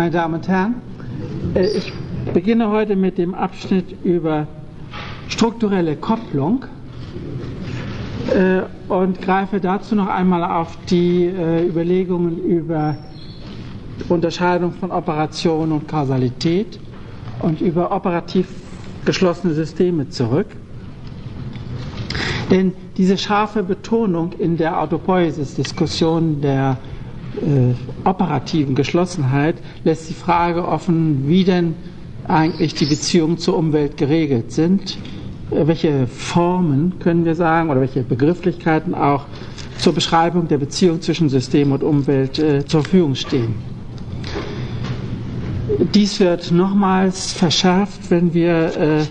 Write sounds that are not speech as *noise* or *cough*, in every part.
Meine Damen und Herren, äh, ich beginne heute mit dem Abschnitt über strukturelle Kopplung äh, und greife dazu noch einmal auf die äh, Überlegungen über Unterscheidung von Operation und Kausalität und über operativ geschlossene Systeme zurück. Denn diese scharfe Betonung in der Autopoiesis-Diskussion der operativen Geschlossenheit lässt die Frage offen, wie denn eigentlich die Beziehungen zur Umwelt geregelt sind, äh, welche Formen können wir sagen oder welche Begrifflichkeiten auch zur Beschreibung der Beziehung zwischen System und Umwelt äh, zur Verfügung stehen. Dies wird nochmals verschärft, wenn wir äh,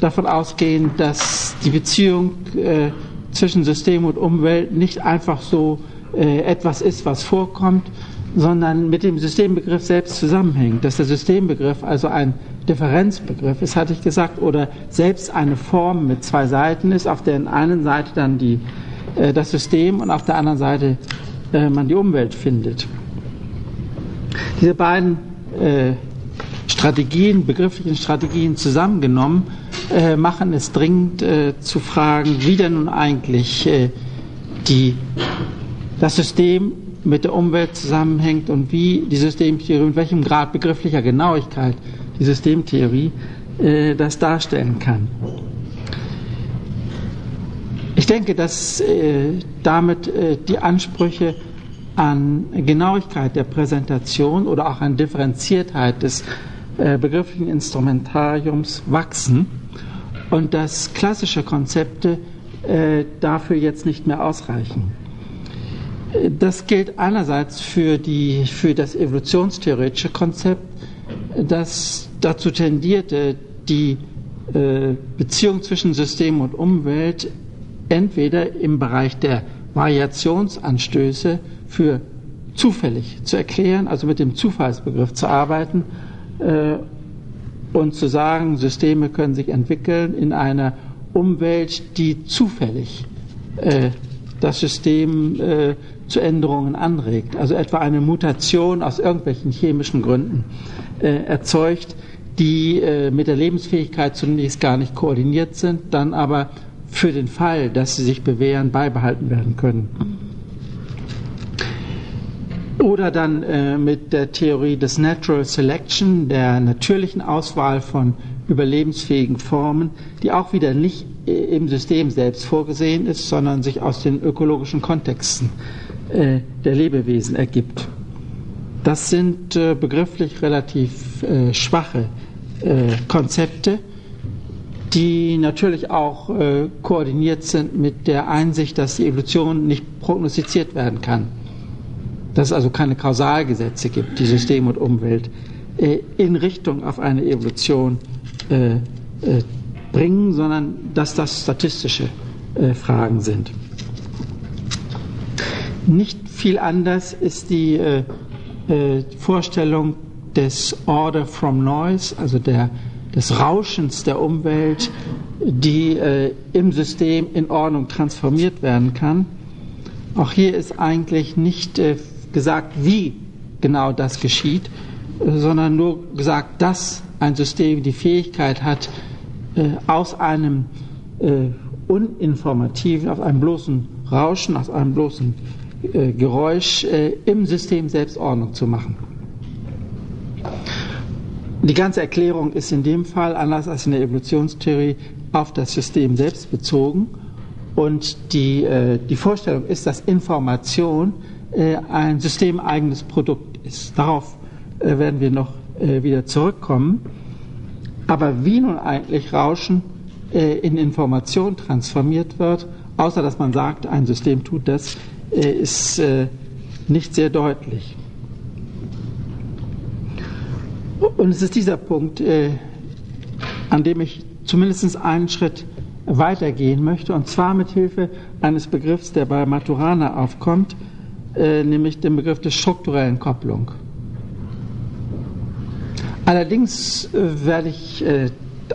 davon ausgehen, dass die Beziehung äh, zwischen System und Umwelt nicht einfach so äh, etwas ist, was vorkommt, sondern mit dem Systembegriff selbst zusammenhängt. Dass der Systembegriff also ein Differenzbegriff ist, hatte ich gesagt, oder selbst eine Form mit zwei Seiten ist, auf der einen Seite dann die, äh, das System und auf der anderen Seite äh, man die Umwelt findet. Diese beiden äh, Strategien, begrifflichen Strategien zusammengenommen, äh, machen es dringend äh, zu fragen, wie denn nun eigentlich die das System mit der Umwelt zusammenhängt und wie die Systemtheorie, mit welchem Grad begrifflicher Genauigkeit die Systemtheorie äh, das darstellen kann. Ich denke, dass äh, damit äh, die Ansprüche an Genauigkeit der Präsentation oder auch an Differenziertheit des äh, begrifflichen Instrumentariums wachsen und dass klassische Konzepte äh, dafür jetzt nicht mehr ausreichen. Das gilt einerseits für, die, für das evolutionstheoretische Konzept, das dazu tendierte, die äh, Beziehung zwischen System und Umwelt entweder im Bereich der Variationsanstöße für zufällig zu erklären, also mit dem Zufallsbegriff zu arbeiten äh, und zu sagen, Systeme können sich entwickeln in einer Umwelt, die zufällig äh, das System zu Änderungen anregt, also etwa eine Mutation aus irgendwelchen chemischen Gründen äh, erzeugt, die äh, mit der Lebensfähigkeit zunächst gar nicht koordiniert sind, dann aber für den Fall, dass sie sich bewähren, beibehalten werden können. Oder dann äh, mit der Theorie des Natural Selection, der natürlichen Auswahl von überlebensfähigen Formen, die auch wieder nicht äh, im System selbst vorgesehen ist, sondern sich aus den ökologischen Kontexten äh, der Lebewesen ergibt. Das sind äh, begrifflich relativ äh, schwache Konzepte, die natürlich auch koordiniert sind mit der Einsicht, dass die Evolution nicht prognostiziert werden kann. Dass es also keine Kausalgesetze gibt, die System und Umwelt in Richtung auf eine Evolution bringen, sondern dass das statistische Fragen sind. Nicht viel anders ist die äh, äh, Vorstellung des Order from Noise, also der, des Rauschens der Umwelt, die äh, im System in Ordnung transformiert werden kann. Auch hier ist eigentlich nicht äh, gesagt, wie genau das geschieht, äh, sondern nur gesagt, dass ein System die Fähigkeit hat, äh, aus einem uninformativen, aus einem bloßen Rauschen, aus einem bloßen Geräusch äh, im System selbst Ordnung zu machen. Die ganze Erklärung ist in dem Fall, anders als in der Evolutionstheorie, auf das System selbst bezogen. Und die, äh, die Vorstellung ist, dass Information ein systemeigenes Produkt ist. Darauf werden wir noch wieder zurückkommen. Aber wie nun eigentlich Rauschen in Information transformiert wird, außer dass man sagt, ein System tut das, äh, ist äh, nicht sehr deutlich. Und es ist dieser Punkt, äh, an dem ich zumindest einen Schritt weitergehen möchte, und zwar mit Hilfe eines Begriffs, der bei Maturana aufkommt, nämlich dem Begriff der strukturellen Kopplung. Allerdings werde ich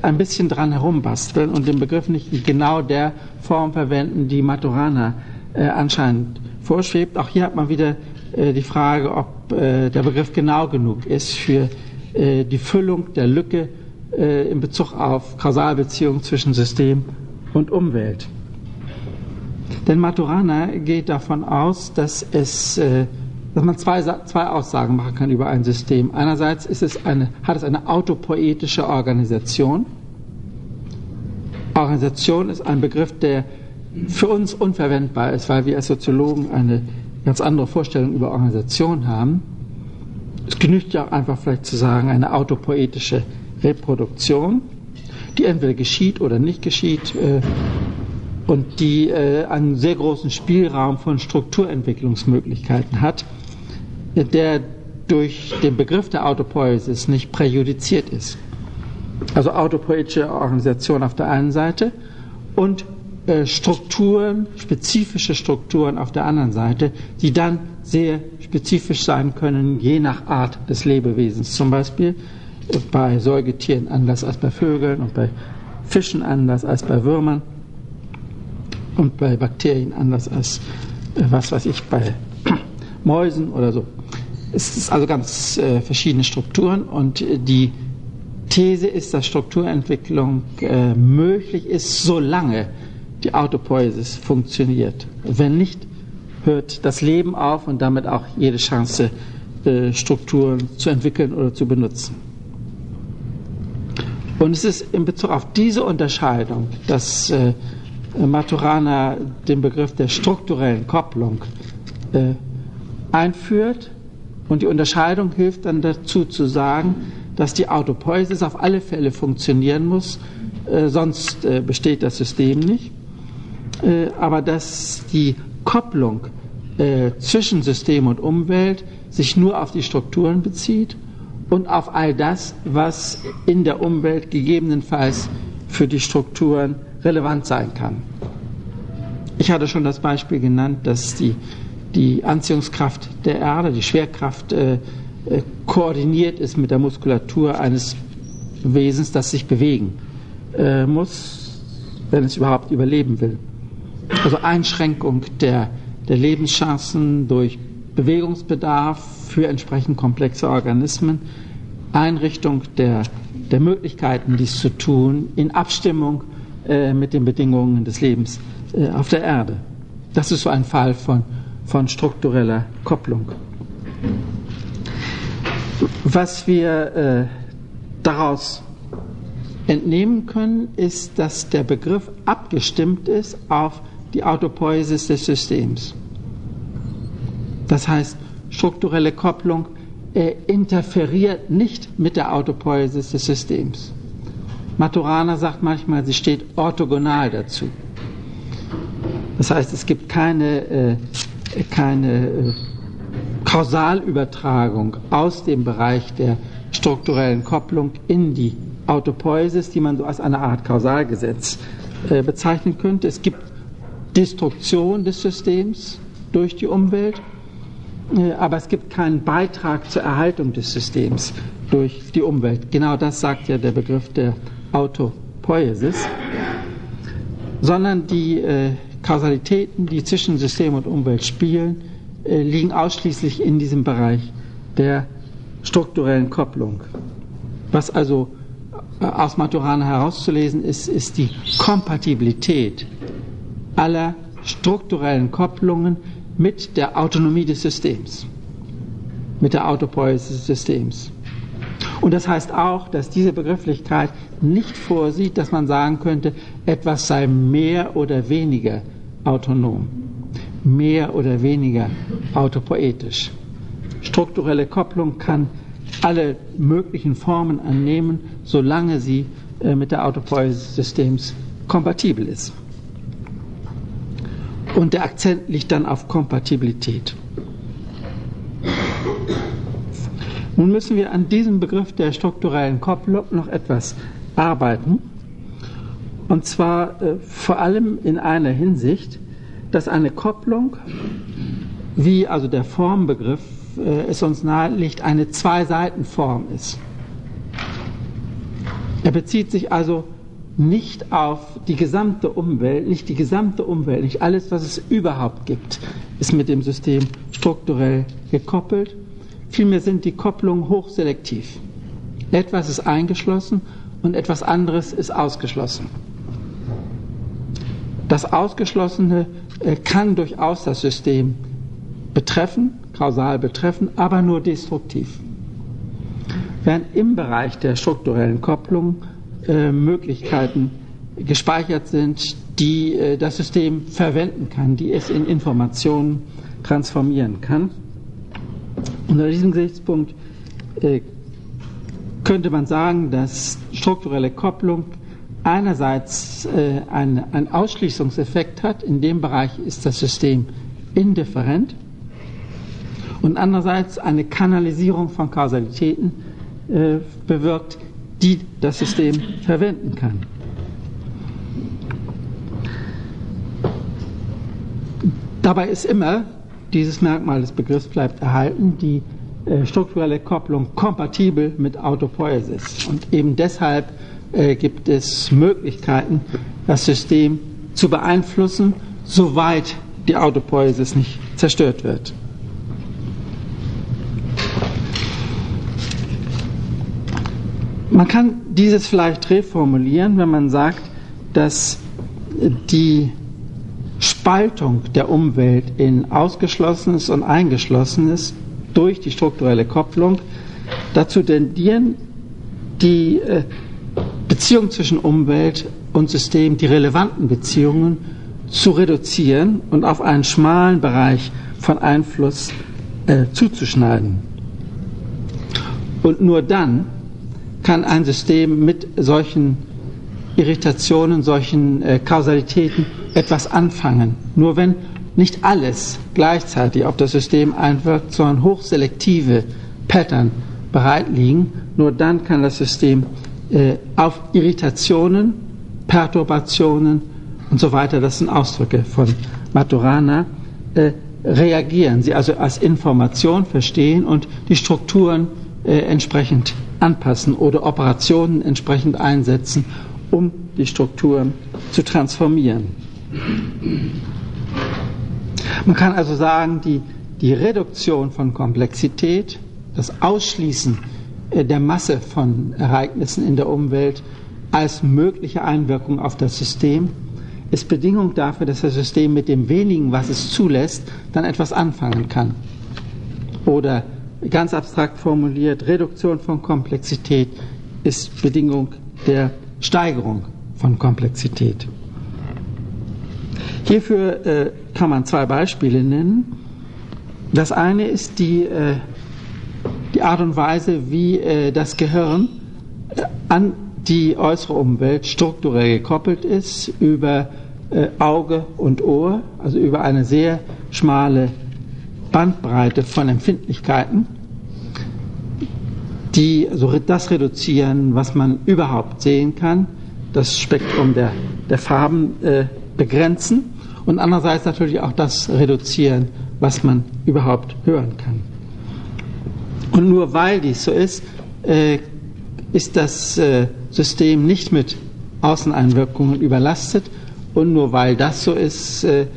ein bisschen dran herumbasteln und den Begriff nicht in genau der Form verwenden, die Maturana anscheinend vorschwebt. Auch hier hat man wieder äh, die Frage, ob ob äh, der Begriff genau genug ist für äh, die Füllung der Lücke äh, in Bezug auf Kausalbeziehungen zwischen System und Umwelt. Denn Maturana geht davon aus, dass es äh, dass man zwei, zwei Aussagen machen kann über ein System. Einerseits ist es eine, hat es eine autopoetische Organisation. Organisation ist ein Begriff, der für uns unverwendbar ist, weil wir als Soziologen eine ganz andere Vorstellung über Organisation haben. Es genügt ja auch einfach vielleicht zu sagen, eine autopoetische Reproduktion, die entweder geschieht oder nicht geschieht äh, und die äh, einen sehr großen Spielraum von Strukturentwicklungsmöglichkeiten hat, der durch den Begriff der Autopoiesis nicht präjudiziert ist. Also autopoetische Organisation auf der einen Seite und Strukturen, spezifische Strukturen auf der anderen Seite, die dann sehr spezifisch sein können, je nach Art des Lebewesens. Zum Beispiel äh, bei Säugetieren anders als bei Vögeln und bei Fischen anders als bei Würmern und bei Bakterien anders als, äh, was weiß ich, bei *clears throat* Mäusen oder so. Es ist also ganz äh, verschiedene Strukturen und die These ist, dass Strukturentwicklung äh, möglich ist, solange die Autopoiesis funktioniert. Wenn nicht, hört das Leben auf und damit auch jede Chance, äh, Strukturen zu entwickeln oder zu benutzen. Und es ist in Bezug auf diese Unterscheidung, dass äh, Maturana den Begriff der strukturellen Kopplung äh, einführt. Und die Unterscheidung hilft dann dazu zu sagen, dass die Autopoiesis auf alle Fälle funktionieren muss, sonst besteht das System nicht. Äh, aber dass die Kopplung äh, zwischen System und Umwelt sich nur auf die Strukturen bezieht und auf all das, was in der Umwelt gegebenenfalls für die Strukturen relevant sein kann. Ich hatte schon das Beispiel genannt, dass die, die Anziehungskraft der Erde, die Schwerkraft, äh, äh, koordiniert ist mit der Muskulatur eines Wesens, das sich bewegen äh, muss, wenn es überhaupt überleben will. Also Einschränkung der, der Lebenschancen durch Bewegungsbedarf für entsprechend komplexe Organismen, Einrichtung der, der Möglichkeiten, dies zu tun, in Abstimmung äh, mit den Bedingungen des Lebens äh, auf der Erde. Das ist so ein Fall von, von struktureller Kopplung. Was wir äh, daraus entnehmen können, ist, dass der Begriff abgestimmt ist auf die Autopoiesis des Systems. Das heißt, strukturelle Kopplung äh, interferiert nicht mit der Autopoiesis des Systems. Maturana sagt manchmal, sie steht orthogonal dazu. Das heißt, es gibt keine, äh, keine äh, Kausalübertragung aus dem Bereich der strukturellen Kopplung in die Autopoiesis, die man so als eine Art Kausalgesetz äh, bezeichnen könnte. Es gibt Destruktion des Systems durch die Umwelt, äh, aber es gibt keinen Beitrag zur Erhaltung des Systems durch die Umwelt. Genau das sagt ja der Begriff der Autopoiesis, sondern die äh, Kausalitäten, die zwischen System und Umwelt spielen, äh, liegen ausschließlich in diesem Bereich der strukturellen Kopplung. Was also aus Maturana herauszulesen ist, ist die Kompatibilität aller strukturellen Kopplungen mit der Autonomie des Systems, mit der Autopoiesis des Systems. Und das heißt auch, dass diese Begrifflichkeit nicht vorsieht, dass man sagen könnte, etwas sei mehr oder weniger autonom, mehr oder weniger autopoetisch. Strukturelle Kopplung kann alle möglichen Formen annehmen, solange sie äh, mit der Autopoiesis des Systems kompatibel ist. Und der Akzent liegt dann auf Kompatibilität. Nun müssen wir an diesem Begriff der strukturellen Kopplung noch etwas arbeiten. Und zwar äh, vor allem in einer Hinsicht, dass eine Kopplung, wie also der Formbegriff äh, es uns nahelegt, eine Zwei-Seiten-Form ist. Er bezieht sich also nicht auf die gesamte Umwelt, nicht die gesamte Umwelt, nicht alles, was es überhaupt gibt, ist mit dem System strukturell gekoppelt, Vielmehr sind die Kopplungen hochselektiv. Etwas ist eingeschlossen und etwas anderes ist ausgeschlossen. Das Ausgeschlossene äh, kann durchaus das System betreffen, kausal betreffen, aber nur destruktiv. Während im Bereich der strukturellen Kopplung äh, Möglichkeiten gespeichert sind, die äh, das System verwenden kann, die es in Informationen transformieren kann. Unter diesem Gesichtspunkt äh, könnte man sagen, dass strukturelle Kopplung einerseits äh, ein, ein Ausschließungseffekt hat, in dem Bereich ist das System indifferent, und andererseits eine Kanalisierung von Kausalitäten bewirkt, die das System verwenden kann. Dabei ist immer, dieses Merkmal des Begriffs bleibt erhalten, die äh, strukturelle Kopplung kompatibel mit Autopoiesis. Und eben deshalb äh, gibt es Möglichkeiten, das System zu beeinflussen, soweit die Autopoiesis nicht zerstört wird. Man kann dieses vielleicht reformulieren, wenn man sagt, dass die Spaltung der Umwelt in Ausgeschlossenes und Eingeschlossenes durch die strukturelle Kopplung dazu tendieren, die äh, Beziehung zwischen Umwelt und System, die relevanten Beziehungen zu reduzieren und auf einen schmalen Bereich von Einfluss äh, zuzuschneiden. Und nur dann kann ein System mit solchen Irritationen, solchen äh, Kausalitäten etwas anfangen. Nur wenn nicht alles gleichzeitig auf das System einwirkt, sondern hochselektive Pattern bereit liegen, nur dann kann das System äh, auf Irritationen, Perturbationen und so weiter, das sind Ausdrücke von Maturana, äh, reagieren, sie also als Information verstehen und die Strukturen äh, entsprechend anpassen oder Operationen entsprechend einsetzen, um die Strukturen zu transformieren. Man kann also sagen, die, die Reduktion von Komplexität, das Ausschließen äh, der Masse von Ereignissen in der Umwelt als mögliche Einwirkung auf das System ist Bedingung dafür, dass das System mit dem wenigen, was es zulässt, dann etwas anfangen kann. Oder ganz abstrakt formuliert, Reduktion von Komplexität ist Bedingung der Steigerung von Komplexität. Hierfür äh, kann man zwei Beispiele nennen. Das eine ist die, äh, die Art und Weise, wie äh, das Gehirn äh, an die äußere Umwelt strukturell gekoppelt ist über äh, Auge und Ohr, also über eine sehr schmale Bandbreite von Empfindlichkeiten, die also das reduzieren, was man überhaupt sehen kann, das Spektrum der, der Farben äh, begrenzen und andererseits natürlich auch das reduzieren, was man überhaupt hören kann. Und nur weil dies so ist, äh, ist das äh, System nicht mit Außeneinwirkungen überlastet und nur weil das so ist, äh,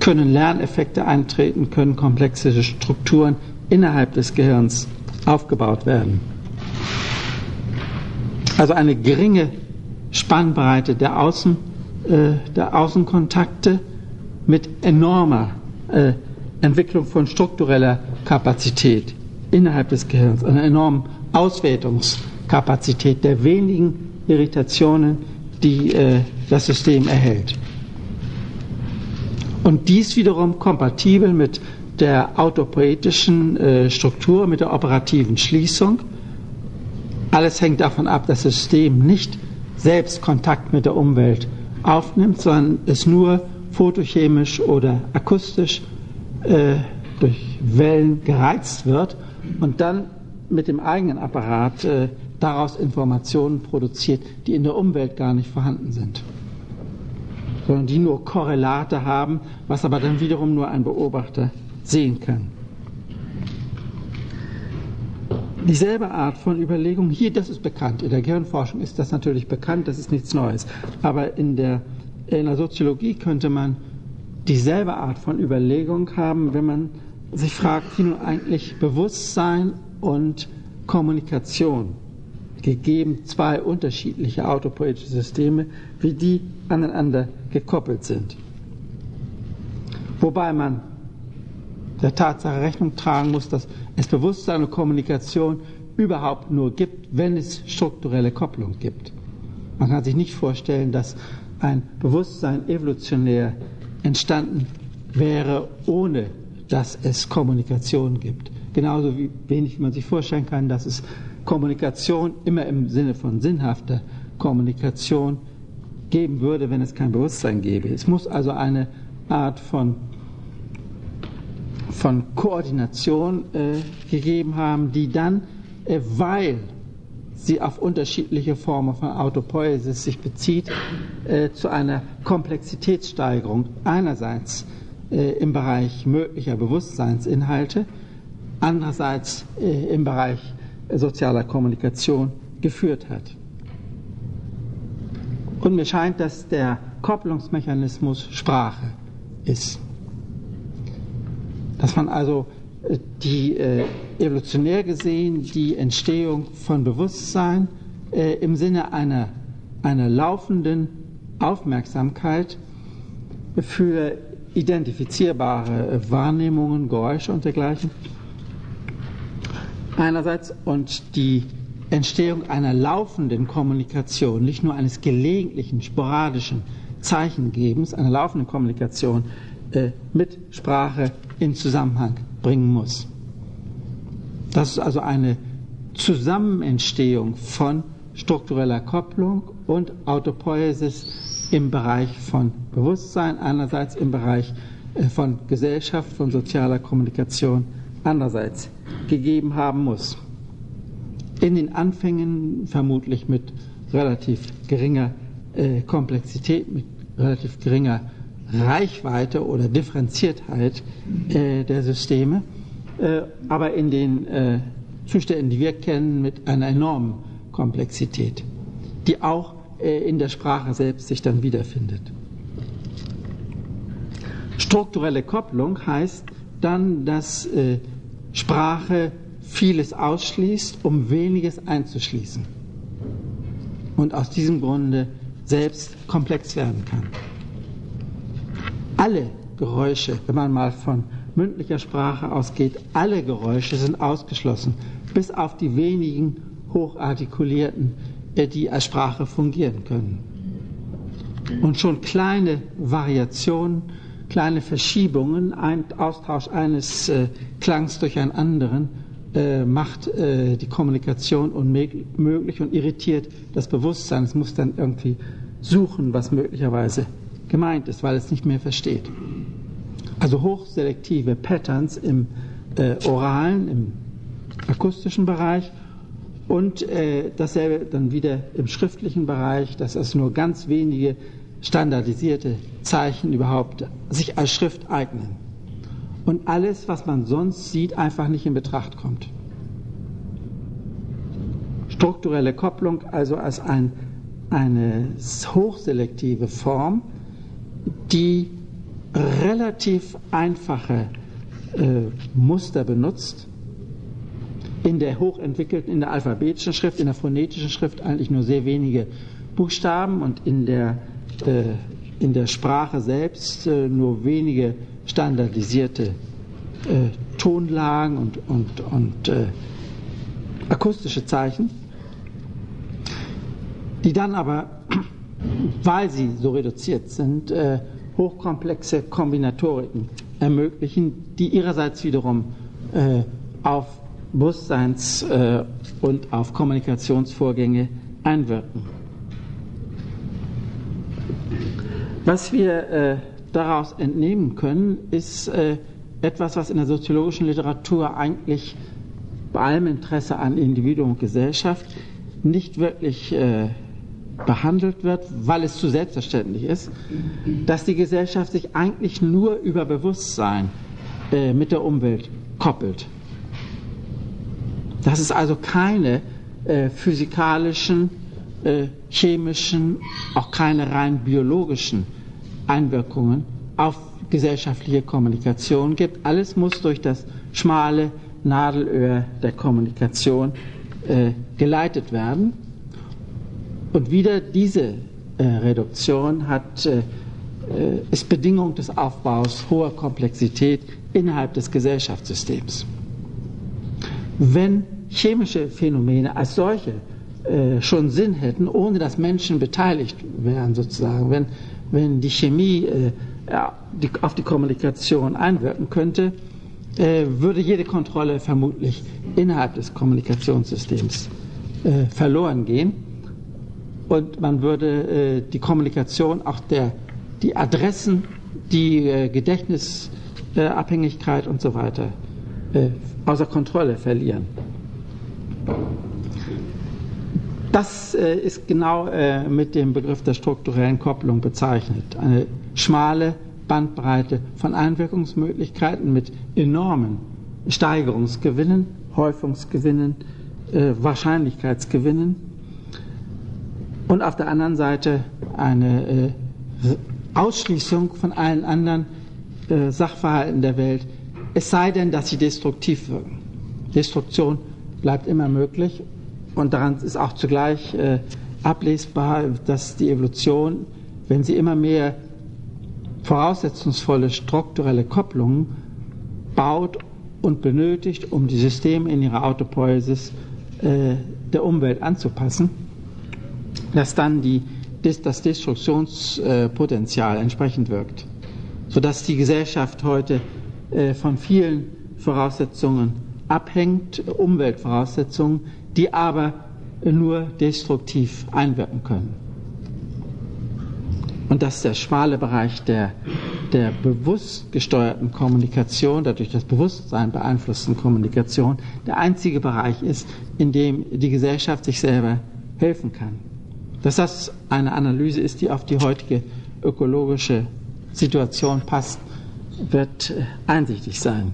können Lerneffekte eintreten, können komplexe Strukturen innerhalb des Gehirns aufgebaut werden. Also eine geringe Spannbreite der Außen äh, der Außenkontakte mit enormer äh, Entwicklung von struktureller Kapazität innerhalb des Gehirns, einer enormen Auswertungskapazität der wenigen Irritationen, die äh, das System erhält. Und dies wiederum kompatibel mit der autopoetischen äh, Struktur, mit der operativen Schließung. Alles hängt davon ab, dass das System nicht selbst Kontakt mit der Umwelt aufnimmt, sondern es nur photochemisch oder akustisch äh, durch Wellen gereizt wird und dann mit dem eigenen Apparat äh, daraus Informationen produziert, die in der Umwelt gar nicht vorhanden sind, sondern die nur Korrelate haben, was aber dann wiederum nur ein Beobachter sehen kann. Dieselbe Art von Überlegung, hier, das ist bekannt, in der Gehirnforschung ist das natürlich bekannt, das ist nichts Neues. Aber in der, in der Soziologie könnte man dieselbe Art von Überlegung haben, wenn man sich fragt, wie nun eigentlich Bewusstsein und Kommunikation, gegeben zwei unterschiedliche autopoetische Systeme, wie die aneinander gekoppelt sind. Wobei man der Tatsache Rechnung tragen muss, dass es Bewusstsein und Kommunikation überhaupt nur gibt, wenn es strukturelle Kopplung gibt. Man kann sich nicht vorstellen, dass ein Bewusstsein evolutionär entstanden wäre, ohne dass es Kommunikation gibt. Genauso wie wenig man sich vorstellen kann, dass es Kommunikation immer im Sinne von sinnhafter Kommunikation geben würde, wenn es kein Bewusstsein gäbe. Es muss also eine Art von, von Koordination äh, gegeben haben, die dann, äh, weil sie auf unterschiedliche Formen von Autopoiesis sich bezieht, äh, zu einer Komplexitätssteigerung einerseits äh, im Bereich möglicher Bewusstseinsinhalte, andererseits äh, im Bereich sozialer Kommunikation geführt hat. Und mir scheint, dass der Kopplungsmechanismus Sprache ist. Dass man also äh, die äh, evolutionär gesehen die Entstehung von Bewusstsein äh, im Sinne einer, einer laufenden Aufmerksamkeit für identifizierbare Wahrnehmungen, Geräusche und dergleichen einerseits und die Entstehung einer laufenden Kommunikation, nicht nur eines gelegentlichen, sporadischen Zeichengebens, einer laufenden Kommunikation äh, mit Sprache in Zusammenhang bringen muss. Das ist also eine Zusammenentstehung von struktureller Kopplung und Autopoiesis im Bereich von Bewusstsein, einerseits im Bereich äh, von Gesellschaft, von sozialer Kommunikation, andererseits gegeben haben muss. In den Anfängen vermutlich mit relativ geringer äh, Komplexität, mit relativ geringer Reichweite oder Differenziertheit äh, der Systeme, äh, aber in den äh, Zuständen, die wir kennen, mit einer enormen Komplexität, die auch äh, in der Sprache selbst sich dann wiederfindet. Strukturelle Kopplung heißt dann, dass äh, Sprache vieles ausschließt, um weniges einzuschließen. Und aus diesem Grunde selbst komplex werden kann. Alle Geräusche, wenn man mal von mündlicher Sprache ausgeht, alle Geräusche sind ausgeschlossen, bis auf die wenigen hochartikulierten, äh, die als Sprache fungieren können. Und schon kleine Variationen kleine Verschiebungen, ein Austausch eines äh, Klangs durch einen anderen äh, macht äh, die Kommunikation unmöglich und irritiert das Bewusstsein. Es muss dann irgendwie suchen, was möglicherweise gemeint ist, weil es nicht mehr versteht. Also hochselektive Patterns im äh, oralen, im akustischen Bereich und äh, dasselbe dann wieder im schriftlichen Bereich, dass es nur ganz wenige standardisierte Zeichen überhaupt sich als Schrift eignen. Und alles, was man sonst sieht, einfach nicht in Betracht kommt. Strukturelle Kopplung also als ein, eine hochselektive Form, die relativ einfache äh, Muster benutzt, in der hochentwickelten, in der alphabetischen Schrift, in der phonetischen Schrift eigentlich nur sehr wenige Buchstaben und in der äh, in der Sprache selbst äh, nur wenige standardisierte äh, Tonlagen und, und, und akustische Zeichen, die dann aber, *clears throat* weil sie so reduziert sind, hochkomplexe Kombinatoriken ermöglichen, die ihrerseits wiederum auf Bewusstseins- und auf Kommunikationsvorgänge einwirken. Was wir äh, daraus entnehmen können, ist äh, etwas, was in der soziologischen Literatur eigentlich bei allem Interesse an Individuum und Gesellschaft nicht wirklich äh, behandelt wird, weil es zu selbstverständlich ist, dass die Gesellschaft sich eigentlich nur über Bewusstsein äh, mit der Umwelt koppelt. Dass es also keine äh, physikalischen, äh, chemischen, auch keine rein biologischen Einwirkungen auf gesellschaftliche Kommunikation gibt. Alles muss durch das schmale Nadelöhr der Kommunikation äh, geleitet werden. Und wieder diese äh, Reduktion hat, äh, äh ist Bedingung des Aufbaus hoher Komplexität innerhalb des Gesellschaftssystems. Wenn chemische Phänomene als solche äh, schon Sinn hätten, ohne dass Menschen beteiligt wären, sozusagen, wenn, wenn die Chemie äh, die, auf die Kommunikation einwirken könnte, äh, würde jede Kontrolle vermutlich innerhalb des Kommunikationssystems äh, verloren gehen und man würde äh, die Kommunikation, auch der, die Adressen, die äh, Gedächtnisabhängigkeit und so weiter außer Kontrolle verlieren. Das äh, ist genau äh, mit dem Begriff der strukturellen Kopplung bezeichnet. Eine schmale Bandbreite von Einwirkungsmöglichkeiten mit enormen Steigerungsgewinnen, Häufungsgewinnen, äh, Wahrscheinlichkeitsgewinnen und auf der anderen Seite eine Ausschließung von allen anderen Sachverhalten der Welt, es sei denn, dass sie destruktiv wirken. Destruktion bleibt immer möglich und daran ist auch zugleich äh, ablesbar, dass die Evolution, wenn sie immer mehr voraussetzungsvolle strukturelle Kopplungen baut und benötigt, um die Systeme in ihrer Autopoiesis äh, der Umwelt anzupassen, dass dann die, das Destruktionspotenzial entsprechend wirkt, sodass die Gesellschaft heute äh, von vielen Voraussetzungen abhängt, Umweltvoraussetzungen, die aber nur destruktiv einwirken können. Und dass der schmale Bereich der, der bewusst gesteuerten Kommunikation, der durch das Bewusstsein beeinflussten Kommunikation, der einzige Bereich ist, in dem die Gesellschaft sich selber helfen kann. Dass das eine Analyse ist, die auf die heutige ökologische Situation passt, wird einsichtig sein.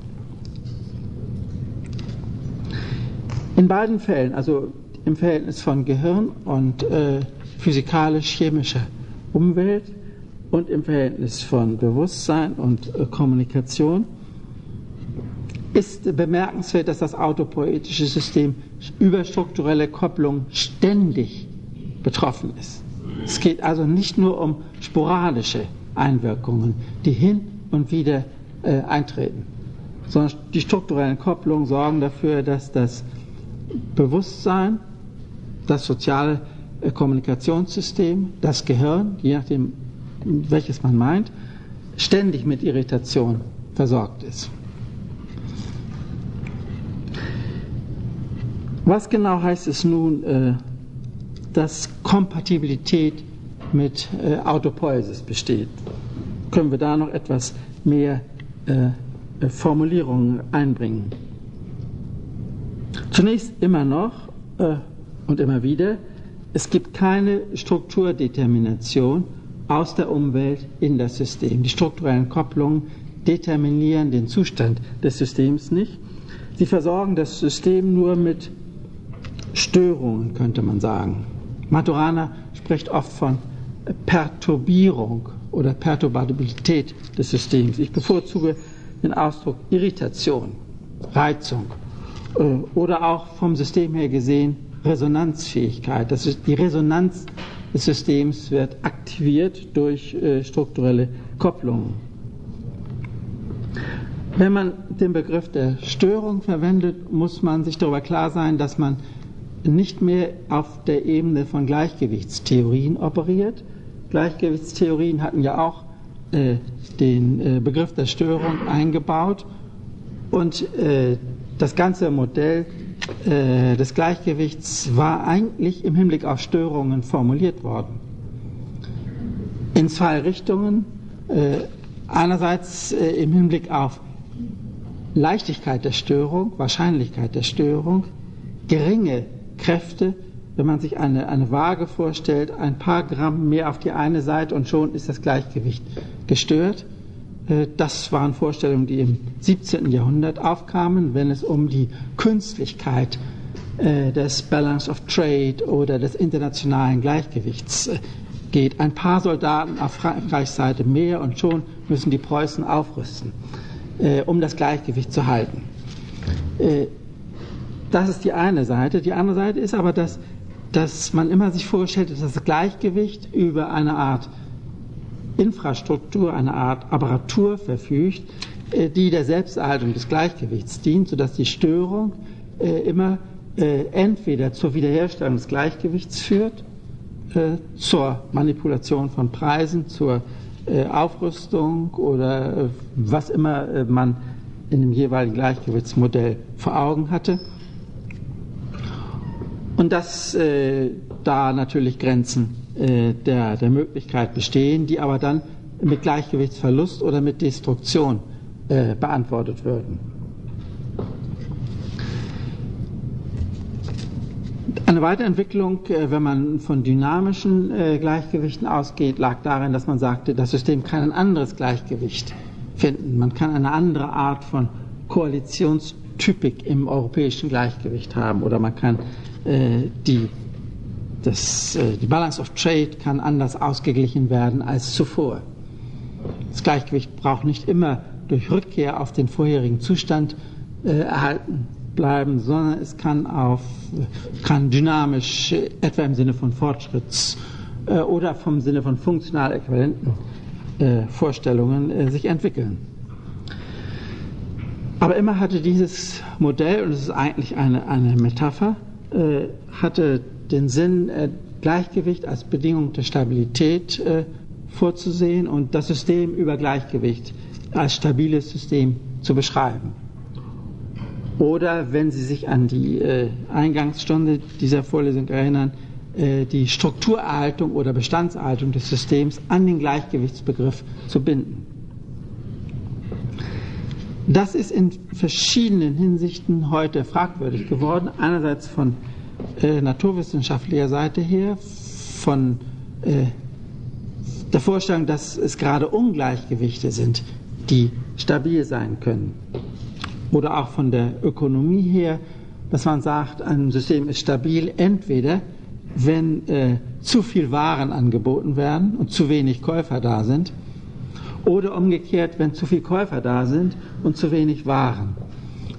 In beiden Fällen, also im Verhältnis von Gehirn und äh, physikalisch-chemischer Umwelt und im Verhältnis von Bewusstsein und äh, Kommunikation, ist bemerkenswert, dass das autopoetische System über strukturelle Kopplung ständig betroffen ist. Es geht also nicht nur um sporadische Einwirkungen, die hin und wieder äh, eintreten, sondern die strukturellen Kopplungen sorgen dafür, dass das Bewusstsein, das soziale äh, Kommunikationssystem, das Gehirn, je nachdem, welches man meint, ständig mit Irritation versorgt ist. Was genau heißt es nun, äh, dass Kompatibilität mit äh, Autopoiesis besteht? Können wir da noch etwas mehr Formulierungen einbringen? Zunächst immer noch äh, und immer wieder, es gibt keine Strukturdetermination aus der Umwelt in das System. Die strukturellen Kopplungen determinieren den Zustand des Systems nicht. Sie versorgen das System nur mit Störungen, könnte man sagen. Maturana spricht oft von Perturbierung oder Perturbabilität des Systems. Ich bevorzuge den Ausdruck Irritation, Reizung oder auch vom System her gesehen Resonanzfähigkeit. Das ist die Resonanz des Systems wird aktiviert durch äh, strukturelle Kopplungen. Wenn man den Begriff der Störung verwendet, muss man sich darüber klar sein, dass man nicht mehr auf der Ebene von Gleichgewichtstheorien operiert. Gleichgewichtstheorien hatten ja auch äh, den äh, Begriff der Störung eingebaut und äh, das ganze Modell äh, des Gleichgewichts war eigentlich im Hinblick auf Störungen formuliert worden. In zwei Richtungen. Äh, einerseits äh, im Hinblick auf Leichtigkeit der Störung, Wahrscheinlichkeit der Störung, geringe Kräfte, wenn man sich eine, eine Waage vorstellt, ein paar Gramm mehr auf die eine Seite und schon ist das Gleichgewicht gestört. Äh, das waren Vorstellungen, die im 17. Jahrhundert aufkamen, wenn es um die Künstlichkeit äh, des Balance of Trade oder des internationalen Gleichgewichts äh, geht. Ein paar Soldaten auf Frankreichs Seite mehr und schon müssen die Preußen aufrüsten, um das Gleichgewicht zu halten. Das ist die eine Seite. Die andere Seite ist aber, dass, dass man immer sich vorstellt, dass das Gleichgewicht über eine Art Infrastruktur, eine Art Apparatur verfügt, äh, die der Selbsterhaltung des Gleichgewichts dient, sodass die Störung äh, immer äh, entweder zur Wiederherstellung des Gleichgewichts führt, zur Manipulation von Preisen, zur Aufrüstung oder was immer man in dem jeweiligen Gleichgewichtsmodell vor Augen hatte. Und dass da natürlich Grenzen der, der Möglichkeit bestehen, die aber dann mit Gleichgewichtsverlust oder mit Destruktion äh, beantwortet würden. Eine Weiterentwicklung, äh, wenn man von dynamischen äh, Gleichgewichten ausgeht, lag darin, dass man sagte, das System kann ein anderes Gleichgewicht finden. Man kann eine andere Art von Koalitionstypik im europäischen Gleichgewicht haben oder man kann äh, die das, äh, die Balance of Trade kann anders ausgeglichen werden als zuvor. Das Gleichgewicht braucht nicht immer durch Rückkehr auf den vorherigen Zustand äh, erhalten bleiben, sondern es kann, auf, kann dynamisch, äh, etwa im Sinne von Fortschritts- äh, oder vom Sinne von funktional äquivalenten äh, Vorstellungen, sich entwickeln. Aber immer hatte dieses Modell, und es ist eigentlich eine, eine Metapher, hatte den Sinn, äh, Gleichgewicht als Bedingung der Stabilität äh, vorzusehen und das System über Gleichgewicht als stabiles System zu beschreiben. Oder wenn Sie sich an die äh, Eingangsstunde dieser Vorlesung erinnern, die Strukturerhaltung oder Bestandserhaltung des Systems an den Gleichgewichtsbegriff zu binden. Das ist in verschiedenen Hinsichten heute fragwürdig geworden. Einerseits von äh, naturwissenschaftlicher Seite her, von äh, der Vorstellung, dass es gerade Ungleichgewichte sind, die stabil sein können. Oder auch von der Ökonomie her, dass man sagt, ein System ist stabil entweder, wenn äh, zu viel Waren angeboten werden und zu wenig Käufer da sind, oder umgekehrt, wenn zu viel Käufer da sind und zu wenig Waren.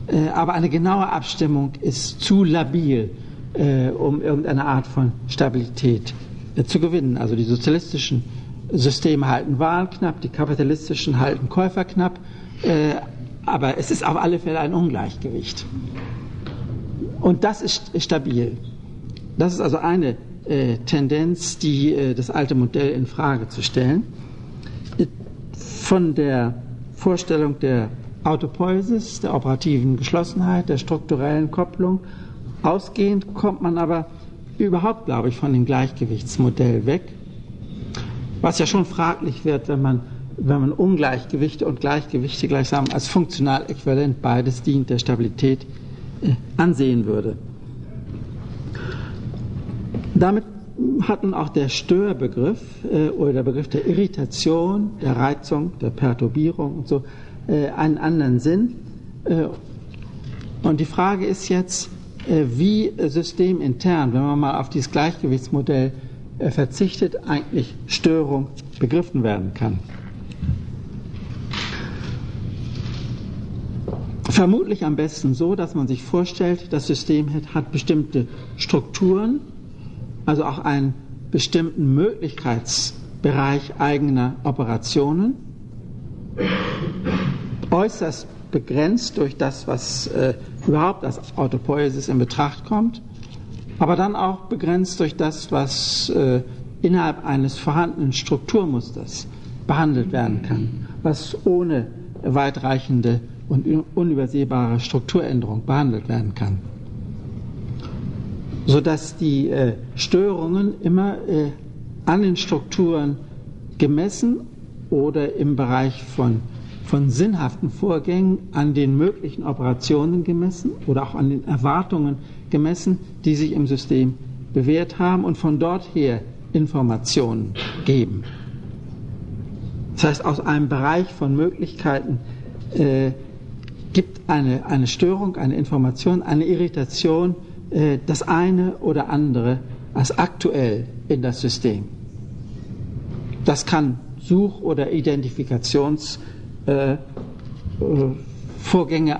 Äh, aber eine genaue Abstimmung ist zu labil äh, um irgendeine Art von Stabilität äh, zu gewinnen. Also die sozialistischen Systeme halten Waren knapp, die kapitalistischen halten Käufer knapp, äh, aber es ist auf alle Fälle ein Ungleichgewicht. Und das ist stabil. Das ist also eine äh, Tendenz, die äh, das alte Modell in Frage zu stellen. Von der Vorstellung der Autopoiesis, der operativen Geschlossenheit, der strukturellen Kopplung Ausgehend kommt man aber überhaupt, glaube ich, von dem Gleichgewichtsmodell weg, was ja schon fraglich wird, wenn man, wenn man Ungleichgewichte und Gleichgewichte gleichsam als funktional äquivalent beides dient der Stabilität äh, ansehen würde. Damit hat nun auch der Störbegriff äh, oder der Begriff der Irritation, der Reizung, der Perturbierung und so äh, einen anderen Sinn. Äh, und die Frage ist jetzt, wie systemintern, wenn man mal auf dieses Gleichgewichtsmodell äh, verzichtet, eigentlich Störung begriffen werden kann. Vermutlich am besten so, dass man sich vorstellt, das System hat bestimmte Strukturen, also auch einen bestimmten Möglichkeitsbereich eigener Operationen, äußerst begrenzt durch das, was äh, überhaupt als Autopoiesis in Betracht kommt, aber dann auch begrenzt durch das, was äh, innerhalb eines vorhandenen Strukturmusters behandelt werden kann, was ohne weitreichende und unübersehbare Strukturänderung behandelt werden kann. Sodass die äh, Störungen immer äh, an den Strukturen gemessen oder im Bereich von von sinnhaften Vorgängen an den möglichen Operationen gemessen oder auch an den Erwartungen gemessen, die sich im System bewährt haben und von dort her Informationen geben. Das heißt, aus einem Bereich von Möglichkeiten äh, gibt eine, eine Störung, eine Information, eine Irritation äh, das eine oder andere als aktuell in das System. das kann Such- oder Identifikationsvorgänge äh,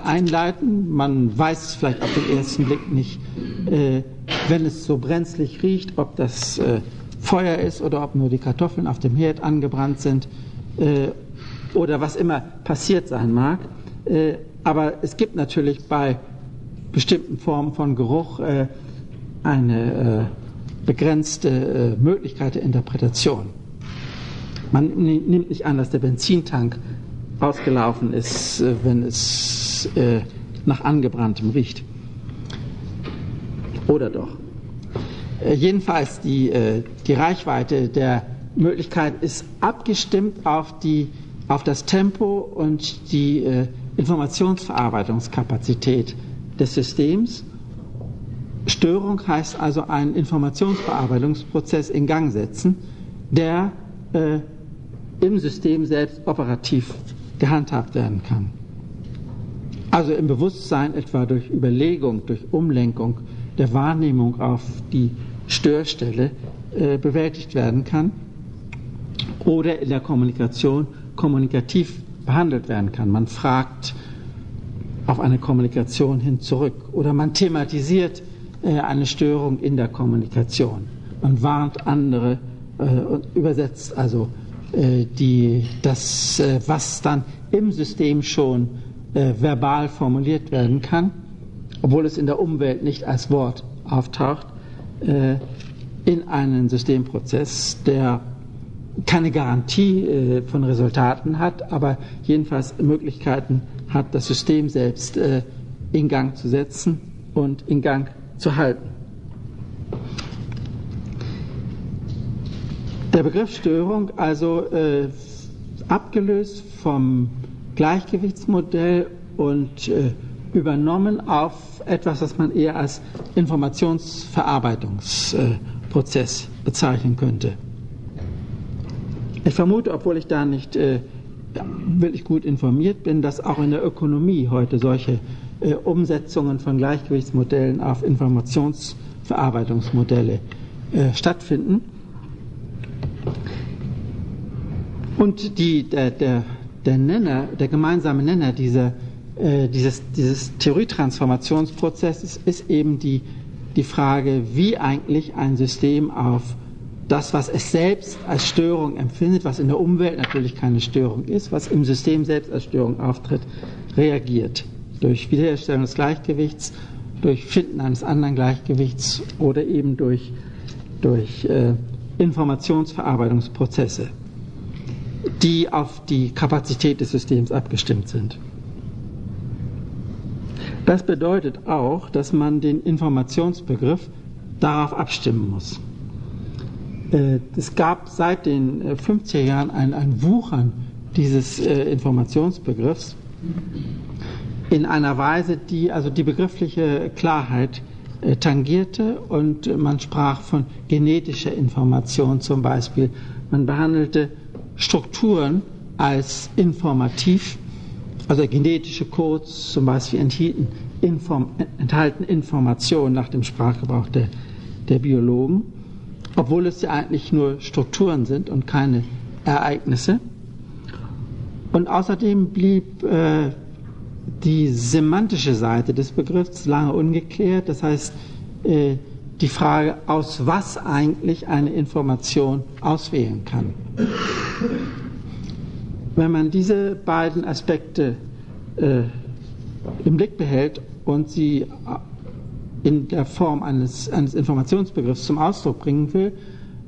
einleiten. Man weiß vielleicht auf den ersten Blick nicht, wenn es so brenzlig riecht, ob das Feuer ist oder ob nur die Kartoffeln auf dem Herd angebrannt sind oder was immer passiert sein mag. aber es gibt natürlich bei bestimmten Formen von Geruch eine begrenzte Möglichkeit der Interpretation. Man nimmt nicht an, dass der Benzintank ausgelaufen ist, äh, wenn es äh, nach angebranntem riecht. Oder doch. Äh, jedenfalls die, die Reichweite der Möglichkeit ist abgestimmt auf, die, auf das Tempo und die Informationsverarbeitungskapazität des Systems. Störung heißt also einen Informationsverarbeitungsprozess in Gang setzen, der im System selbst operativ gehandhabt werden kann. Also im Bewusstsein etwa durch Überlegung, durch Umlenkung der Wahrnehmung auf die Störstelle äh, bewältigt werden kann oder in der Kommunikation kommunikativ behandelt werden kann. Man fragt auf eine Kommunikation hin zurück oder man thematisiert äh, eine Störung in der Kommunikation. Man warnt andere äh, und übersetzt also die, das, äh, was dann im System schon äh, verbal formuliert werden kann, obwohl es in der Umwelt nicht als Wort auftaucht, in einen Systemprozess, der keine Garantie von Resultaten hat, aber jedenfalls Möglichkeiten hat, das System selbst in Gang zu setzen und in Gang zu halten. Der Begriff Störung, also äh, abgelöst vom Gleichgewichtsmodell und äh, übernommen auf etwas, was man eher als Informationsverarbeitungsprozess äh, bezeichnen könnte. Ich vermute, obwohl ich da nicht äh, wirklich gut informiert bin, dass auch in der Ökonomie heute solche äh, Umsetzungen von Gleichgewichtsmodellen auf Informationsverarbeitungsmodelle äh, stattfinden. Und die, der, der, der Nenner, der gemeinsame Nenner dieser, äh, dieses, dieses Theorietransformationsprozesses ist eben die, die Frage, wie eigentlich ein System auf das, was es selbst als Störung empfindet, was in der Umwelt natürlich keine Störung ist, was im System selbst als Störung auftritt, reagiert. Durch Wiederherstellung des Gleichgewichts, durch Finden eines anderen Gleichgewichts oder eben durch, durch äh, Informationsverarbeitungsprozesse die auf die Kapazität des Systems abgestimmt sind. Das bedeutet auch, dass man den Informationsbegriff darauf abstimmen muss. Äh, es gab seit den 50er äh, Jahren ein, ein Wuchern dieses äh, Informationsbegriffs in einer Weise, die also die begriffliche Klarheit tangierte und man sprach von genetischer Information zum Beispiel. Man behandelte Strukturen als informativ, also genetische Codes zum Beispiel enthielten, inform, enthalten Informationen nach dem Sprachgebrauch der, der Biologen, obwohl es ja eigentlich nur Strukturen sind und keine Ereignisse. Und außerdem blieb äh, die semantische Seite des Begriffs lange ungeklärt. Das heißt, äh, die Frage, aus was eigentlich eine Information auswählen kann. Wenn man diese beiden Aspekte äh, im Blick behält und sie in der Form eines, eines Informationsbegriffs zum Ausdruck bringen will,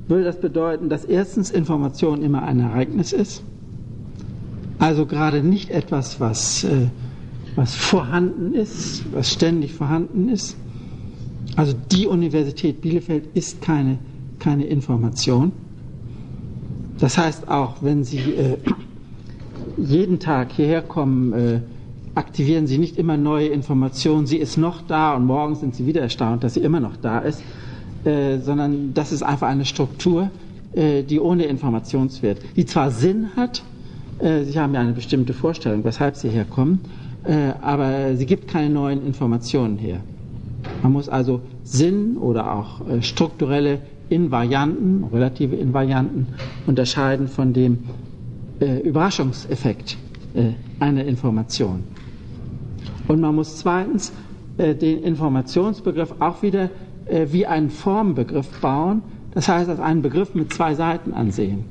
würde das bedeuten, dass erstens Information immer ein Ereignis ist, also gerade nicht etwas, was, äh, was vorhanden ist, was ständig vorhanden ist, also die Universität Bielefeld ist keine, keine Information. Das heißt auch, wenn Sie äh, jeden Tag hierher kommen, äh, aktivieren Sie nicht immer neue Informationen. Sie ist noch da und morgen sind Sie wieder erstaunt, dass sie immer noch da ist, äh, sondern das ist einfach eine Struktur, äh, die ohne Informationswert, die zwar Sinn hat, äh, Sie haben ja eine bestimmte Vorstellung, weshalb Sie herkommen, äh, aber sie gibt keine neuen Informationen her. Man muss also Sinn oder auch äh, strukturelle Invarianten, relative Invarianten unterscheiden von dem äh, Überraschungseffekt äh, einer Information. Und man muss zweitens den Informationsbegriff auch wieder wie einen Formbegriff bauen, das heißt als einen Begriff mit zwei Seiten ansehen.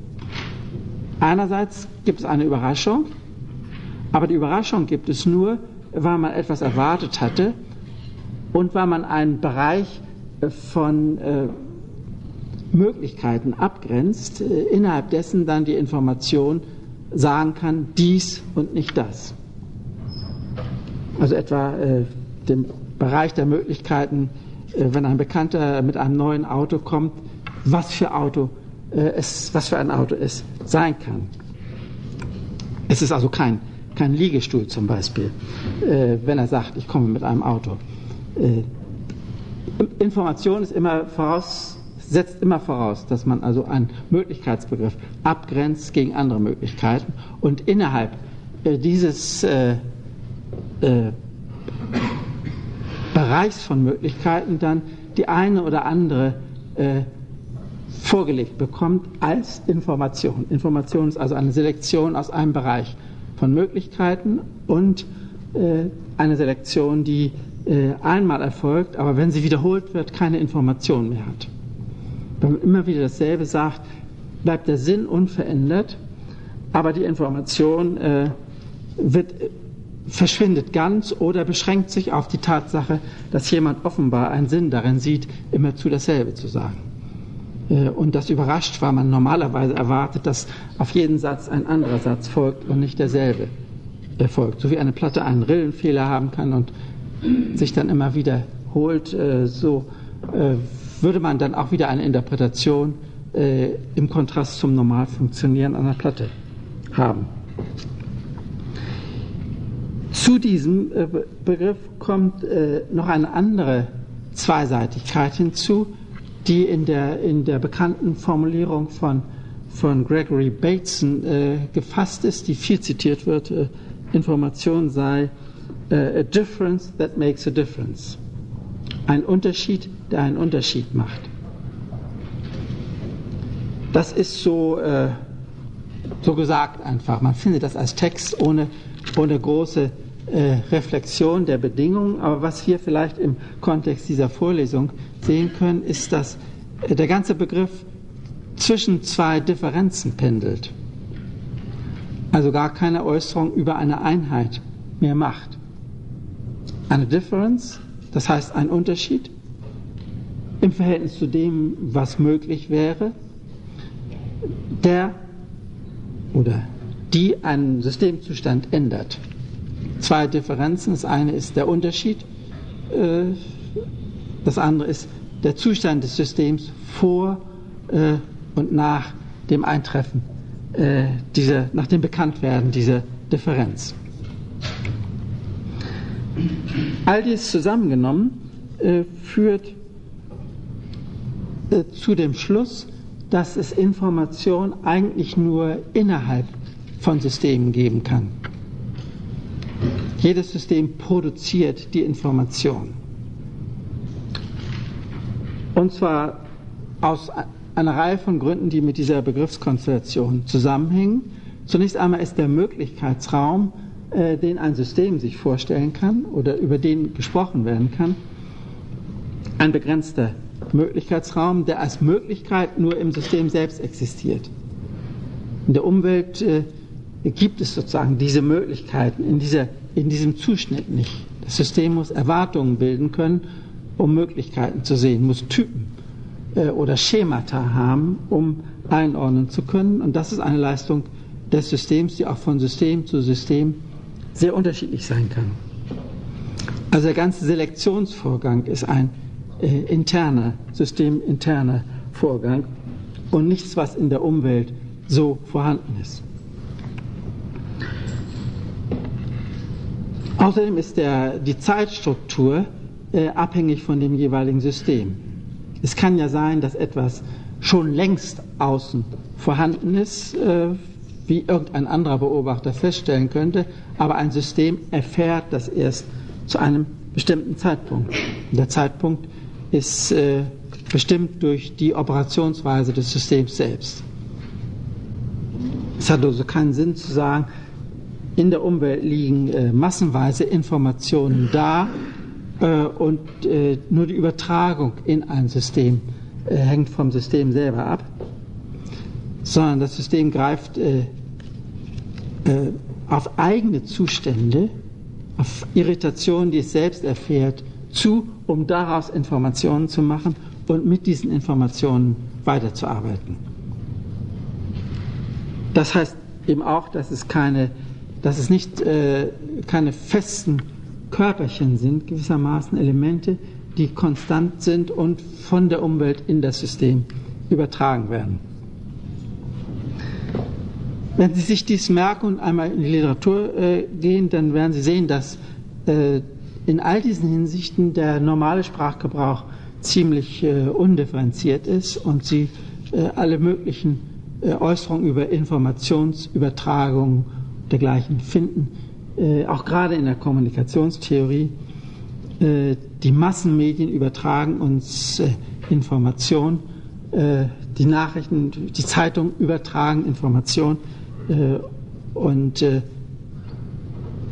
Einerseits gibt es eine Überraschung, aber die Überraschung gibt es nur, weil man etwas erwartet hatte und weil man einen Bereich äh, von äh, Möglichkeiten abgrenzt, äh, innerhalb dessen dann die Information sagen kann, dies und nicht das. Also etwa äh, den Bereich der Möglichkeiten, äh, wenn ein Bekannter mit einem neuen Auto kommt, was für Auto äh, es, was für ein Auto es sein kann. Es ist also kein, kein Liegestuhl zum Beispiel, äh, wenn er sagt, ich komme mit einem Auto. Äh, Information ist immer voraus, setzt immer voraus, dass man also einen Möglichkeitsbegriff abgrenzt gegen andere Möglichkeiten und innerhalb äh, dieses äh, äh, Bereichs von Möglichkeiten dann die eine oder andere äh, vorgelegt bekommt als Information. Information ist also eine Selektion aus einem Bereich von Möglichkeiten und äh, eine Selektion, die einmal erfolgt, aber wenn sie wiederholt wird, keine Information mehr hat. Wenn man immer wieder dasselbe sagt, bleibt der Sinn unverändert, aber die Information äh, wird, verschwindet ganz oder beschränkt sich auf die Tatsache, dass jemand offenbar einen Sinn darin sieht, immerzu dasselbe zu sagen. Äh, und das überrascht, weil man normalerweise erwartet, dass auf jeden Satz ein anderer Satz folgt und nicht derselbe erfolgt. So wie eine Platte einen Rillenfehler haben kann und sich dann immer wiederholt, äh, so äh, würde man dann auch wieder eine Interpretation im Kontrast zum normal Funktionieren einer Platte haben. Zu diesem Begriff kommt noch eine andere Zweiseitigkeit hinzu, die in der, in der bekannten Formulierung von, von Gregory Bateson äh, gefasst ist, die viel zitiert wird, äh, Information sei äh, a difference that makes a difference. Ein Unterschied, der einen Unterschied macht. Das ist so, äh, so gesagt einfach. Man findet das als Text ohne, ohne große äh, Reflexion der Bedingungen. Aber was wir vielleicht im Kontext dieser Vorlesung sehen können, ist, dass äh, der ganze Begriff zwischen zwei Differenzen pendelt. Also gar keine Äußerung über eine Einheit mehr macht. Eine Difference, das heißt ein Unterschied im Verhältnis zu dem, was möglich wäre, der oder die einen Systemzustand ändert zwei Differenzen. Das eine ist der Unterschied, äh, das andere ist der Zustand des Systems vor äh, und nach dem Eintreffen, äh, dieser, nach dem Bekanntwerden dieser Differenz. All dies zusammengenommen führt zu dem Schluss, dass es Information eigentlich nur innerhalb von Systemen geben kann. Jedes System produziert die Information. Und zwar aus einer Reihe von Gründen, die mit dieser Begriffskonstellation zusammenhängen. Zunächst einmal ist der Möglichkeitsraum, äh, den ein System sich vorstellen kann oder über den gesprochen werden kann, ein begrenzter Möglichkeitsraum, der als Möglichkeit nur im System selbst existiert. In der Umwelt äh, gibt es sozusagen diese Möglichkeiten in, dieser, in diesem Zuschnitt nicht. Das System muss Erwartungen bilden können, um Möglichkeiten zu sehen, muss Typen äh, oder Schemata haben, um einordnen zu können. Und das ist eine Leistung des Systems, die auch von System zu System sehr unterschiedlich sein kann. Also der ganze Selektionsvorgang ist ein äh, interner, systeminterner Vorgang und nichts, was in der Umwelt so vorhanden ist. Außerdem ist der, die Zeitstruktur äh, abhängig von dem jeweiligen System. Es kann ja sein, dass etwas schon längst außen vorhanden ist, äh, wie irgendein anderer Beobachter feststellen könnte, aber ein System erfährt das erst zu einem bestimmten Zeitpunkt. Der Zeitpunkt ist äh, bestimmt durch die Operationsweise des Systems selbst. Es hat also keinen Sinn zu sagen, in der Umwelt liegen äh, massenweise Informationen da äh, und äh, nur die Übertragung in ein System äh, hängt vom System selber ab, sondern das System greift äh, auf eigene Zustände, auf Irritationen, die es selbst erfährt, zu, um daraus Informationen zu machen und mit diesen Informationen weiterzuarbeiten. Das heißt eben auch, dass es keine, dass es nicht äh, keine festen Körperchen sind, gewissermaßen Elemente, die konstant sind und von der Umwelt in das System übertragen werden. Wenn Sie sich dies merken und einmal in die Literatur äh, gehen, dann werden Sie sehen, dass äh, in all diesen Hinsichten der normale Sprachgebrauch ziemlich äh, undifferenziert ist und Sie äh, alle möglichen äh, Äußerungen über Informationsübertragung dergleichen finden, äh, auch gerade in der Kommunikationstheorie. Die Massenmedien übertragen uns äh, Information, die Nachrichten, die Zeitungen übertragen Information und